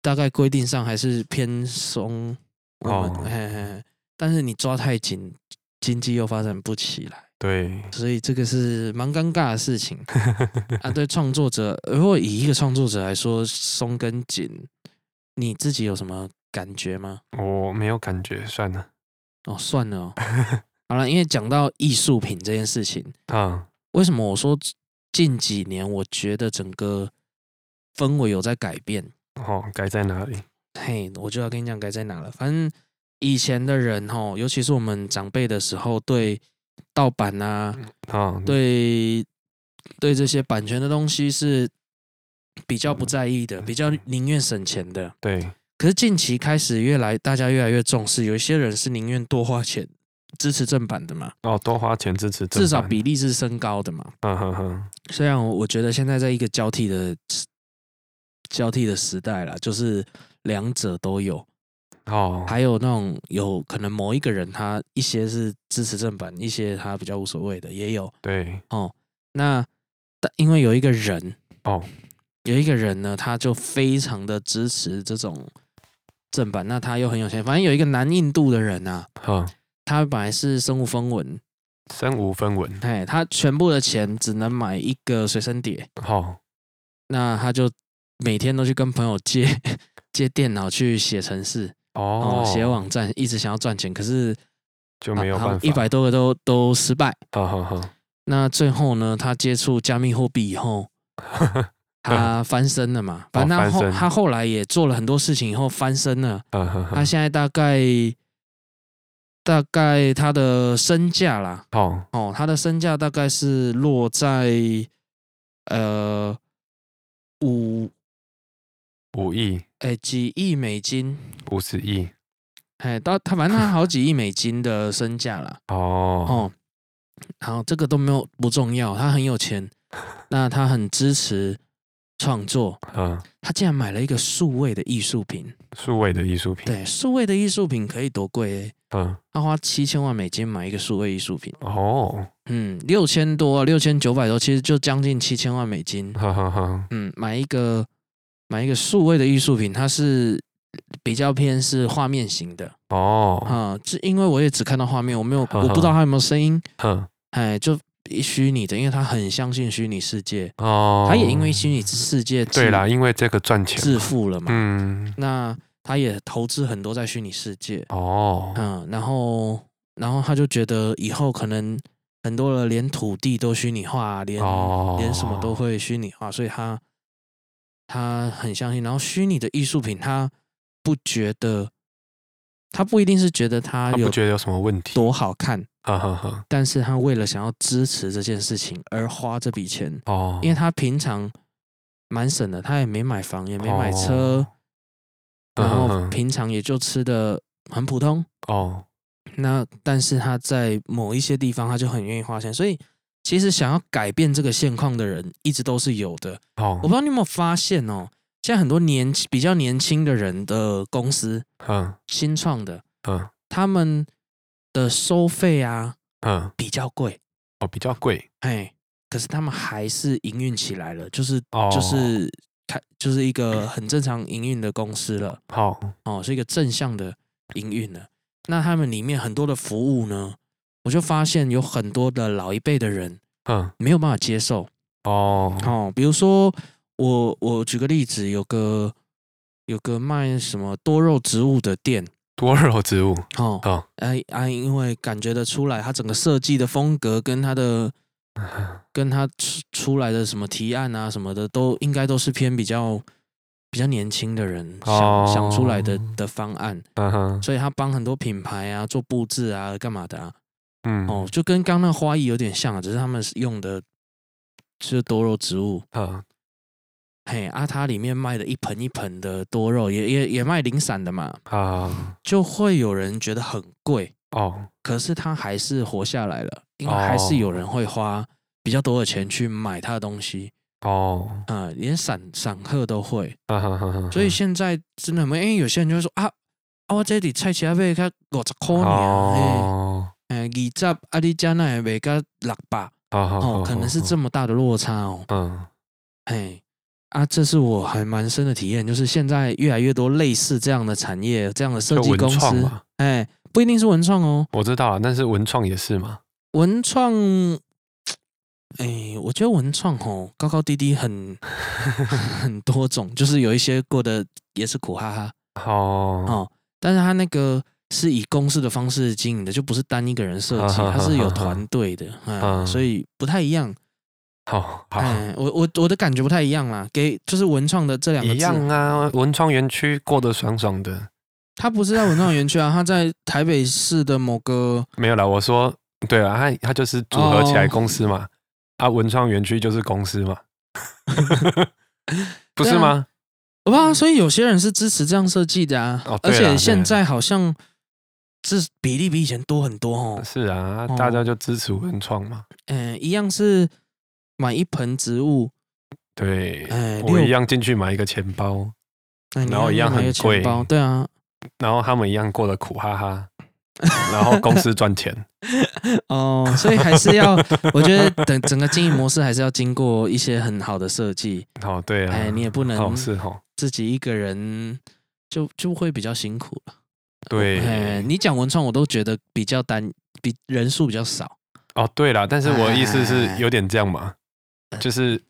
大概规定上还是偏松。哦，嘿嘿，但是你抓太紧，经济又发展不起来。对，所以这个是蛮尴尬的事情 [LAUGHS] 啊。对创作者，如果以一个创作者来说，松跟紧，你自己有什么感觉吗？我没有感觉，算了。哦，算了哦。[LAUGHS] 好了，因为讲到艺术品这件事情啊，为什么我说近几年我觉得整个氛围有在改变？哦，改在哪里？嘿，我就要跟你讲改在哪了。反正以前的人哦，尤其是我们长辈的时候，对。盗版啊，啊，对，对这些版权的东西是比较不在意的，比较宁愿省钱的。对，可是近期开始越来，大家越来越重视，有一些人是宁愿多花钱支持正版的嘛。哦，多花钱支持正版，至少比例是升高的嘛。嗯哼哼。虽然我觉得现在在一个交替的交替的时代啦，就是两者都有。哦，还有那种有可能某一个人他一些是支持正版，一些他比较无所谓的也有。对，哦，那但因为有一个人哦，有一个人呢，他就非常的支持这种正版，那他又很有钱。反正有一个南印度的人啊，哦，他本来是身无分文，身无分文，哎，他全部的钱只能买一个随身碟，好、哦，那他就每天都去跟朋友借 [LAUGHS] 借电脑去写程式，哦，写网站，一直想要赚钱，可是就没有办法，一百多个都都失败，好好好。那最后呢，他接触加密货币以后，[LAUGHS] 他翻身了嘛？反正他后他后来也做了很多事情，以后翻身了。他现在大概大概他的身价啦，哦哦，他的身价大概是落在呃五五亿，哎几亿美金，五十亿，哎到他反正他好几亿美金的身价啦。哦哦。然后这个都没有不重要，他很有钱，[LAUGHS] 那他很支持创作，嗯，他竟然买了一个数位的艺术品，数位的艺术品，对，数位的艺术品可以多贵欸？嗯，他花七千万美金买一个数位艺术品，哦，嗯，六千多，六千九百多，其实就将近七千万美金，哈哈哈，嗯，买一个买一个数位的艺术品，它是。比较偏是画面型的哦，啊，是因为我也只看到画面，我没有，我不知道它有没有声音，嗯，哎，就虚拟的，因为他很相信虚拟世界哦，他也因为虚拟世界对啦，因为这个赚钱致富了嘛，嗯，那他也投资很多在虚拟世界哦，嗯，然后然后他就觉得以后可能很多人连土地都虚拟化，连连什么都会虚拟化，所以他他很相信，然后虚拟的艺术品他。不觉得，他不一定是觉得他有，不觉得有什么问题，多好看，但是他为了想要支持这件事情而花这笔钱哦，因为他平常蛮省的，他也没买房，也没买车，然后平常也就吃的很普通。哦。那但是他在某一些地方，他就很愿意花钱，所以其实想要改变这个现况的人，一直都是有的。哦。我不知道你有没有发现哦。现在很多年轻比较年轻的人的公司，嗯，新创的，嗯，他们的收费啊，嗯，比较贵，哦，比较贵，哎，可是他们还是营运起来了，就是，哦，就是开，就是一个很正常营运的公司了，好，哦，是一个正向的营运了。那他们里面很多的服务呢，我就发现有很多的老一辈的人，嗯，没有办法接受，哦，哦，比如说。我我举个例子，有个有个卖什么多肉植物的店，[LAUGHS] 多肉植物哦哦，哎哎，因为感觉得出来，它整个设计的风格跟它的 [LAUGHS] 跟它出出来的什么提案啊什么的，都应该都是偏比较比较年轻的人想、oh. 想出来的的方案，uh huh. 所以他帮很多品牌啊做布置啊干嘛的啊，嗯。哦，就跟刚那花艺有点像，只是他们用的是多肉植物。啊。Uh. 嘿，啊，它里面卖的一盆一盆的多肉，也也也卖零散的嘛，啊，就会有人觉得很贵哦，可是它还是活下来了，因为还是有人会花比较多的钱去买它的东西哦，啊，连散散客都会，所以现在真的没，因为有些人就会说啊，啊，我这里菜市仔卖才五十块呢，哎，二十啊，你家那卖个六百，哦，可能是这么大的落差哦，嗯，嘿。啊，这是我还蛮深的体验，就是现在越来越多类似这样的产业，这样的设计公司，哎，不一定是文创哦，我知道，但是文创也是嘛？文创，哎，我觉得文创哦，高高低低很 [LAUGHS] 很多种，就是有一些过得也是苦哈哈哦。哦，但是他那个是以公司的方式经营的，就不是单一个人设计，它是有团队的，嗯，所以不太一样。好，好，我我我的感觉不太一样啦，给就是文创的这两个字一样啊，文创园区过得爽爽的。他不是在文创园区啊，他在台北市的某个 [LAUGHS] 没有啦，我说对啊，他他就是组合起来公司嘛，哦、啊，文创园区就是公司嘛，[LAUGHS] 不是吗？好吧，所以有些人是支持这样设计的啊，哦、而且现在好像这比例比以前多很多哦。是啊，大家就支持文创嘛。嗯，一样是。买一盆植物，对，哎，我一样进去买一个钱包，然后一样很贵，对啊，然后他们一样过得苦哈哈，[LAUGHS] 然后公司赚钱。哦，所以还是要，[LAUGHS] 我觉得等整个经营模式还是要经过一些很好的设计。哦，对啊，哎，你也不能是哦，自己一个人就就会比较辛苦了。对，哎，你讲文创，我都觉得比较单，比人数比较少。哦，对了，但是我的意思是有点这样嘛，就是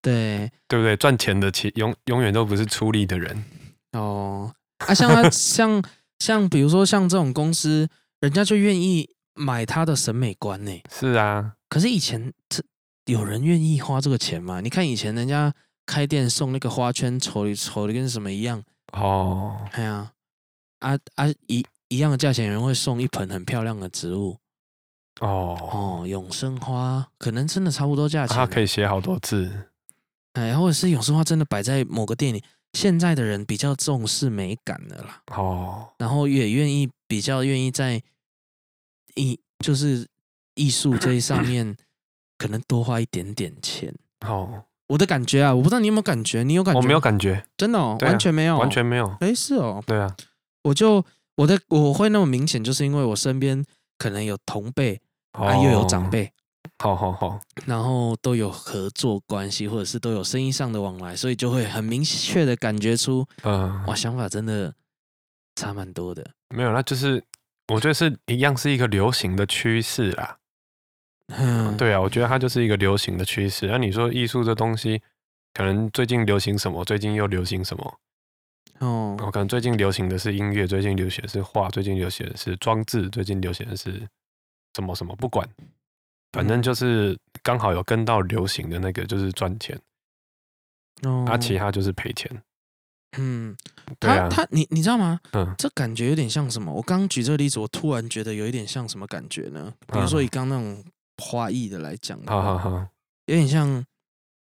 对对不对？赚钱的其永永远都不是出力的人。哦，啊，像他 [LAUGHS] 像像比如说像这种公司，人家就愿意买他的审美观呢。是啊，可是以前这有人愿意花这个钱吗？你看以前人家开店送那个花圈，丑丑的跟什么一样。哦，哎呀，啊啊啊一一样的价钱，有人会送一盆很漂亮的植物。哦哦，永生花可能真的差不多价钱，它可以写好多字。哎，或者是永生花真的摆在某个店里。现在的人比较重视美感的啦，哦，然后也愿意比较愿意在艺就是艺术这一上面可能多花一点点钱。[CLEARS THROAT] 哦，我的感觉啊，我不知道你有没有感觉，你有感觉？我没有感觉，真的哦，啊、完全没有，完全没有。哎，是哦，对啊，我就我的我会那么明显，就是因为我身边可能有同辈、哦、啊，又有长辈。好好好，然后都有合作关系，或者是都有生意上的往来，所以就会很明确的感觉出，嗯，哇，想法真的差蛮多的。没有，那就是我觉得是一样是一个流行的趋势啦。嗯，对啊，我觉得它就是一个流行的趋势。那、啊、你说艺术这东西，可能最近流行什么？最近又流行什么？哦，我可能最近流行的是音乐，最近流行的是画，最近流行的是装置，最近流行的是什么什么？不管。反正就是刚好有跟到流行的那个，就是赚钱，哦，啊，其他就是赔钱。嗯，他啊，他你你知道吗？嗯，这感觉有点像什么？我刚举这个例子，我突然觉得有一点像什么感觉呢？比如说以刚那种花艺的来讲，好好好，有点像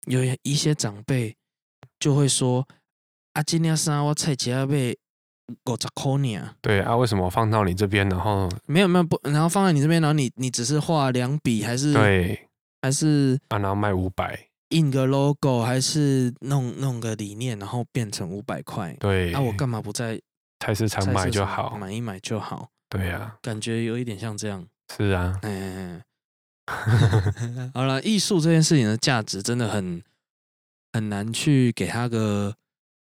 有一些长辈就会说：“啊，今天啥我菜只要被。”五十块呢？对啊，为什么我放到你这边，然后没有没有不，然后放在你这边，然后你你只是画两笔，还是对，还是啊，然后卖五百，印个 logo，还是弄弄个理念，然后变成五百块？对，那、啊、我干嘛不在菜市场买就好，买一买就好？对呀、啊，感觉有一点像这样。是啊，嗯，[LAUGHS] 好了，艺术这件事情的价值真的很很难去给他个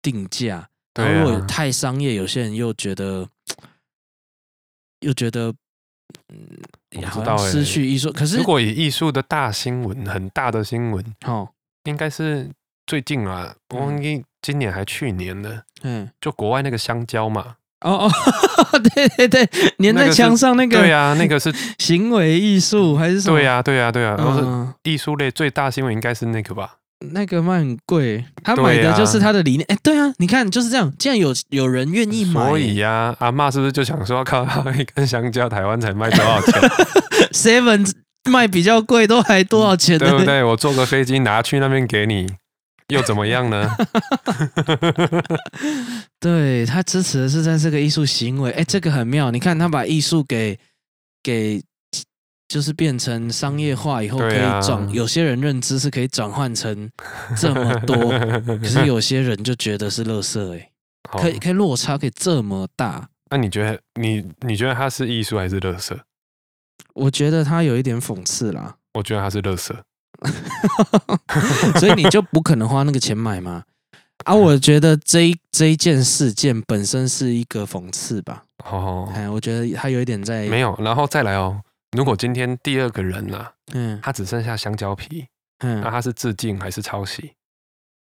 定价。如果太商业，有些人又觉得，又觉得，嗯，好像失去艺术。可是，如果以艺术的大新闻，很大的新闻，哦，应该是最近啊，我忘记今年还去年的，嗯，就国外那个香蕉嘛，哦哦，[LAUGHS] 对对对，粘在墙上那个，对啊，那个是行为艺术还是什么？对啊，对啊，对啊，然后是艺术类最大新闻应该是那个吧。那个卖很贵，他买的就是他的理念。哎、啊，对啊，你看就是这样。既然有有人愿意买，所以呀、啊，阿嬷是不是就想说，靠，一根香蕉台湾才卖多少钱？[LAUGHS] Seven 卖比较贵，都还多少钱？对不对？我坐个飞机拿去那边给你，又怎么样呢？[LAUGHS] 对，他支持的是在这个艺术行为。哎，这个很妙。你看他把艺术给给。就是变成商业化以后可以转，有些人认知是可以转换成这么多，[LAUGHS] 可是有些人就觉得是垃圾哎，可以可以落差可以这么大。那你觉得你你觉得它是艺术还是垃圾？我觉得它有一点讽刺啦。我觉得它是垃圾，[LAUGHS] 所以你就不可能花那个钱买吗？[LAUGHS] 啊，我觉得这一这一件事件本身是一个讽刺吧。哦，哎，我觉得它有一点在没有，然后再来哦。如果今天第二个人呢、啊，嗯，他只剩下香蕉皮，嗯，那他是致敬还是抄袭？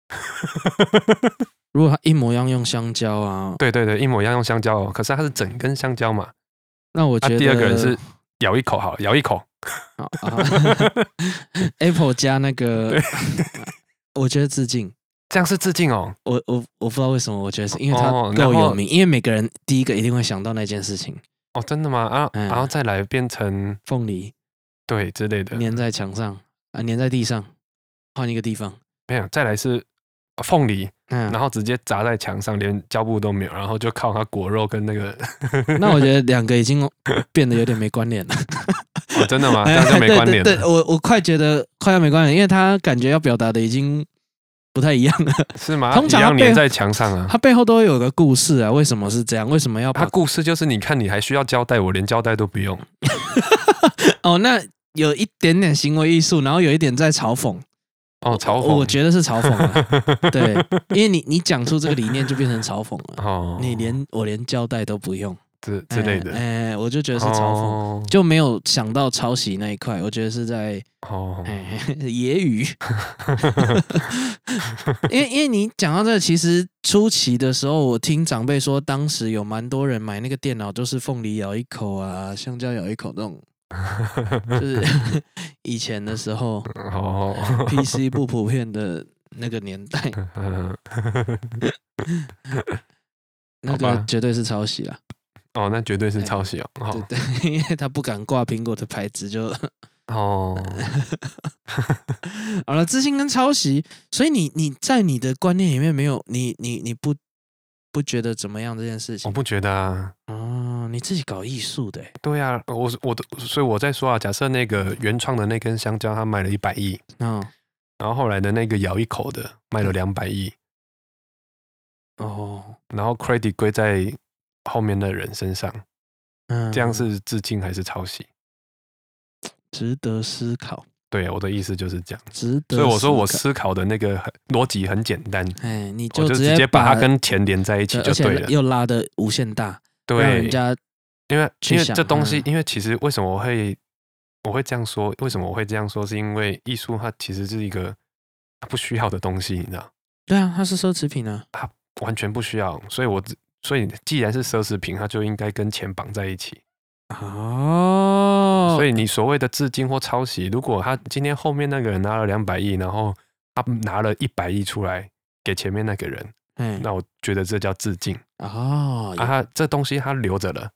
[LAUGHS] 如果他一模一样用香蕉啊，对对对，一模一样用香蕉哦，可是他是整根香蕉嘛，那我觉得、啊、第二个人是咬一口好，咬一口，，[LAUGHS] Apple 加那个，[LAUGHS] 我觉得致敬，这样是致敬哦，我我我不知道为什么，我觉得是因为他够有名，因为每个人第一个一定会想到那件事情。哦，真的吗？啊，嗯、然后再来变成凤梨，对之类的，粘在墙上啊，粘在地上，换一个地方。没有，再来是凤梨，嗯，然后直接砸在墙上，连胶布都没有，然后就靠它果肉跟那个。[LAUGHS] 那我觉得两个已经 [LAUGHS] 变得有点没关联了。哦，真的吗？[LAUGHS] 这样就没关联了。对，对，对，我我快觉得快要没关联，因为他感觉要表达的已经不太一样了，是吗？通常要粘在墙上啊，它背后都会有个故事啊。为什么是这样？为什么要？它故事就是你看，你还需要交代，我连交代都不用。[LAUGHS] 哦，那有一点点行为艺术，然后有一点在嘲讽。哦，嘲讽，我觉得是嘲讽啊。[LAUGHS] 对，因为你你讲出这个理念，就变成嘲讽了。哦，你连我连交代都不用。之之类的，哎、欸，我就觉得是嘲讽，oh. 就没有想到抄袭那一块。我觉得是在哦，欸、[LAUGHS] 揶揄。[LAUGHS] 因为因为你讲到这个，其实初期的时候，我听长辈说，当时有蛮多人买那个电脑，都是凤梨咬一口啊，香蕉咬一口那种，就是 [LAUGHS] 以前的时候哦，PC 不普遍的那个年代，那个绝对是抄袭啦。哦，那绝对是抄袭哦。欸、对，对，[LAUGHS] 因为他不敢挂苹果的牌子，就哦。[LAUGHS] 好了，自信跟抄袭，所以你你在你的观念里面没有你你你不不觉得怎么样这件事情？我不觉得啊。哦，你自己搞艺术的？对啊，我我的，所以我在说啊，假设那个原创的那根香蕉，他卖了一百亿，嗯，然后后来的那个咬一口的卖了两百亿，哦，然后 credit 归在。后面的人身上，嗯，这样是致敬还是抄袭？值得思考。对，我的意思就是这样。值得。所以我说我思考的那个逻辑很简单。哎，你就直接把它跟钱连在一起就对了。又拉的无限大，对，人家因为因为这东西，因为其实为什么我会我会这样说？为什么我会这样说？是因为艺术它其实是一个不需要的东西，你知道？对啊，它是奢侈品啊，它完全不需要，所以我。所以，既然是奢侈品，它就应该跟钱绑在一起。哦，所以你所谓的致敬或抄袭，如果他今天后面那个人拿了两百亿，然后他拿了一百亿出来给前面那个人，嗯，那我觉得这叫致敬。哦，啊，他这东西他留着了，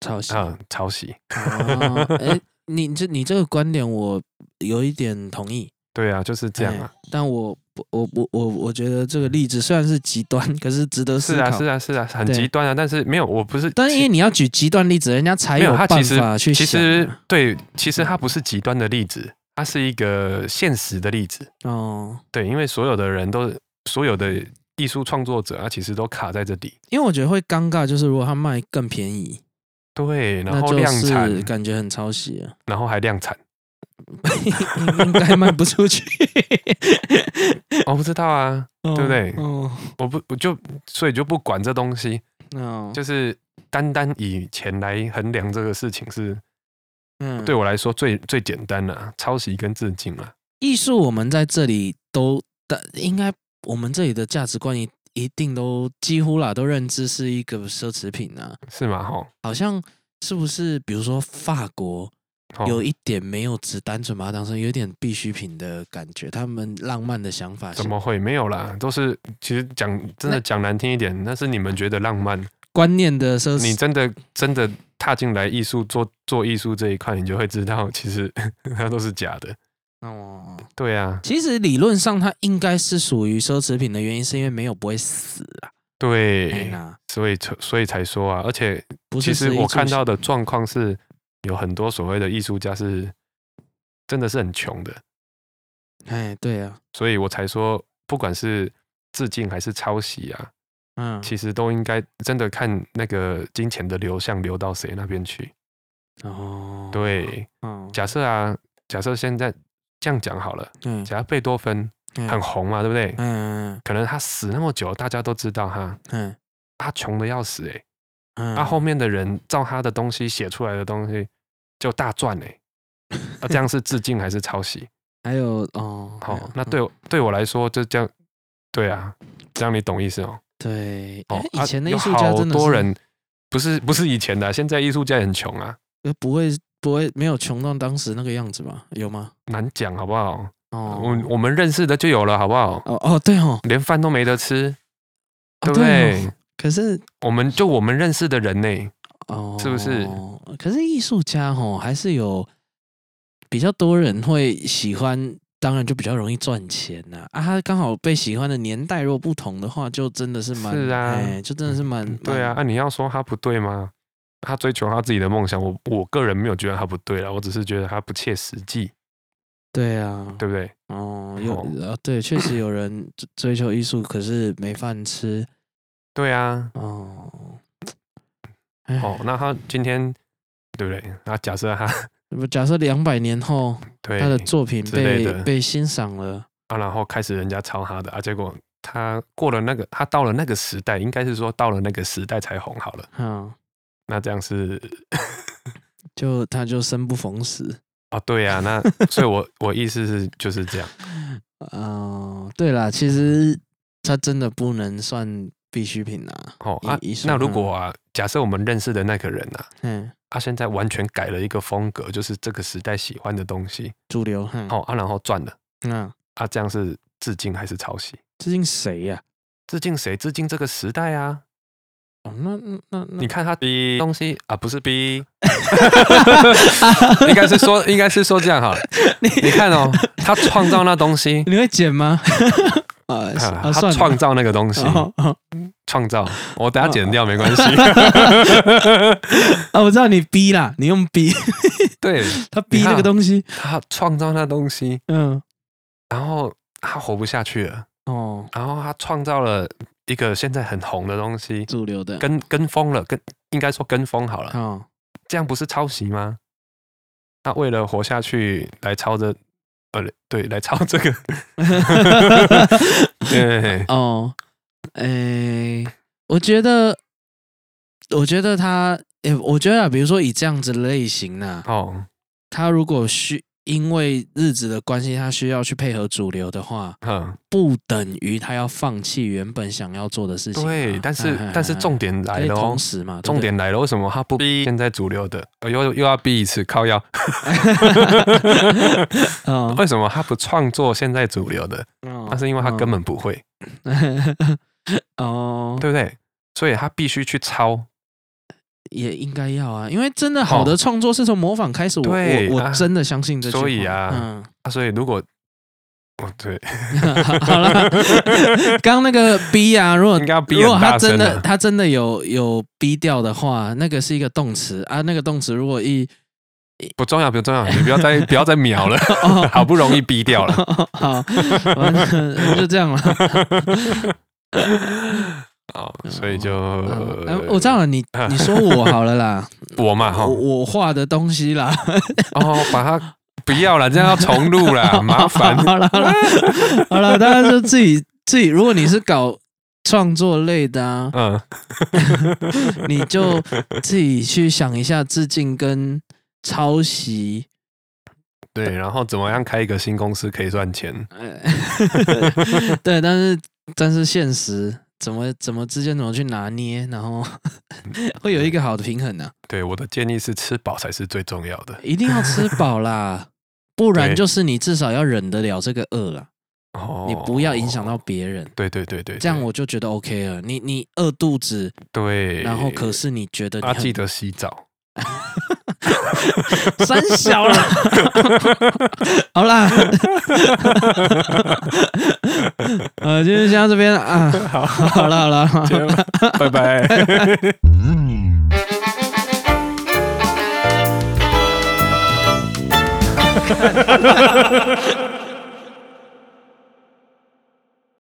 抄袭啊，抄袭。哎，你这你这个观点我有一点同意。对啊，就是这样啊。但我。我我我我觉得这个例子虽然是极端，可是值得思考。是啊是啊是啊，很极端啊。但是没有，我不是。但是因为你要举极端例子，人家才有办法去想。其实对，其实它不是极端的例子，它是一个现实的例子。哦，对，因为所有的人都，所有的艺术创作者啊，其实都卡在这里。因为我觉得会尴尬，就是如果他卖更便宜，对，然后量产，感觉很抄袭啊，然后还量产。[LAUGHS] 应该卖不出去，我 [LAUGHS] 不知道啊，对不对？我不，我就所以就不管这东西，就是单单以钱来衡量这个事情是，嗯，对我来说最最简单的抄袭跟致敬了。艺术我们在这里都，应该我们这里的价值观一一定都几乎啦，都认知是一个奢侈品啊，是吗？哈，好像是不是？比如说法国。有一点没有只单纯把它当成有点必需品的感觉，他们浪漫的想法怎么会没有啦？都是其实讲真的讲难听一点，那是你们觉得浪漫观念的奢侈。你真的真的踏进来艺术做做艺术这一块，你就会知道，其实 [LAUGHS] 它都是假的。哦，对啊，其实理论上它应该是属于奢侈品的原因，是因为没有不会死啊。对，所以所以才说啊，而且其实我看到的状况是。有很多所谓的艺术家是真的是很穷的，哎，对啊，所以我才说，不管是致敬还是抄袭啊，嗯，其实都应该真的看那个金钱的流向流到谁那边去。哦，对，嗯，假设啊，假设现在这样讲好了，嗯，假设贝多芬很红嘛，对不对？嗯，可能他死那么久，大家都知道他，嗯，他穷的要死，哎。那、啊、后面的人照他的东西写出来的东西就大赚哎，那这样是致敬还是抄袭？[LAUGHS] 还有哦，好、哦，那对我对我来说就这样，对啊，这样你懂意思哦？对，哦，以前的艺术家真的好多人不是不是以前的，现在艺术家也很穷啊，不会不会没有穷到当时那个样子吧？有吗？难讲好不好？哦，我我们认识的就有了好不好？哦哦对哦，连饭都没得吃，对不对？哦可是，我们就我们认识的人呢，哦，是不是？可是艺术家哦，还是有比较多人会喜欢，当然就比较容易赚钱呐。啊，他刚好被喜欢的年代如果不同的话，就真的是蛮是啊，就真的是蛮对啊。那你要说他不对吗？他追求他自己的梦想，我我个人没有觉得他不对了，我只是觉得他不切实际。对啊，对不对？哦，有啊，对，确实有人追求艺术，可是没饭吃。对啊，哦，[TSK] 哦，那他今天对不对？那假设他，[LAUGHS] 假设两百年后，对他的作品被被欣赏了啊，然后开始人家抄他的啊，结果他过了那个，他到了那个时代，应该是说到了那个时代才红好了。嗯，那这样是，[LAUGHS] 就他就生不逢时。哦，对呀、啊，那所以我，我我意思是就是这样。[LAUGHS] 哦，对啦，其实他真的不能算必需品啊。哦啊，那如果啊，假设我们认识的那个人啊，嗯，他现在完全改了一个风格，就是这个时代喜欢的东西，主流，嗯、哦啊，然后赚了，嗯，啊，这样是致敬还是抄袭？致敬谁呀？致敬谁？致敬这个时代啊。哦，那那那，你看他逼东西啊，不是逼，[LAUGHS] 应该是说，应该是说这样哈。[LAUGHS] 你你看哦，他创造那东西，[LAUGHS] 你会剪吗？啊，他创造那个东西，[LAUGHS] 创造，我等下剪掉没关系。[LAUGHS] 啊，我知道你逼啦，你用逼，对，[LAUGHS] 他逼那个东西，他创造那东西，嗯，然后他活不下去了，哦，然后他创造了。一个现在很红的东西，主流的。跟跟风了，跟应该说跟风好了，哦，这样不是抄袭吗？他为了活下去来抄着，呃，对，来抄这个，[LAUGHS] 对，哦，哎、欸，我觉得，我觉得他，哎、欸，我觉得啊，比如说以这样子类型呢，哦，他如果需。因为日子的关系，他需要去配合主流的话，嗯，不等于他要放弃原本想要做的事情。对，但是但是重点来了，同时嘛，重点来了，为什么他不逼现在主流的？又又要逼一次，靠腰。[LAUGHS] 为什么他不创作现在主流的？那是因为他根本不会。哦，对不对？所以他必须去抄。也应该要啊，因为真的好的创作是从模仿开始。我我我真的相信这句话。所以啊，嗯，所以如果，哦对，[LAUGHS] 好了，刚 [LAUGHS] 刚那个 B 啊，如果如果他真的他真的有有 B 掉的话，那个是一个动词啊，那个动词如果一不重要不重要，你不要再 [LAUGHS] 不要再秒了，好不容易 B 掉了，好，就这样了。哦，所以就我知道了，你 [LAUGHS] 你说我好了啦，[LAUGHS] 我嘛，哈我画的东西啦，哦，把它不要了，这样要重录了，[LAUGHS] 麻烦。好了好了好了，大家就自己自己，如果你是搞创作类的啊，嗯，你就自己去想一下致敬跟抄袭，对，然后怎么样开一个新公司可以赚钱？对，但是但是现实。怎么怎么之间怎么去拿捏，然后 [LAUGHS] 会有一个好的平衡呢？对，我的建议是吃饱才是最重要的，一定要吃饱啦，[LAUGHS] 不然就是你至少要忍得了这个饿了。哦，你不要影响到别人。对对对对，这样我就觉得 OK 了。你你饿肚子，对，然后可是你觉得你要记得洗澡。[LAUGHS] [LAUGHS] 三小了，[LAUGHS] 好啦，[LAUGHS] 呃，今天先到这边了啊，好，好了，好了，拜拜。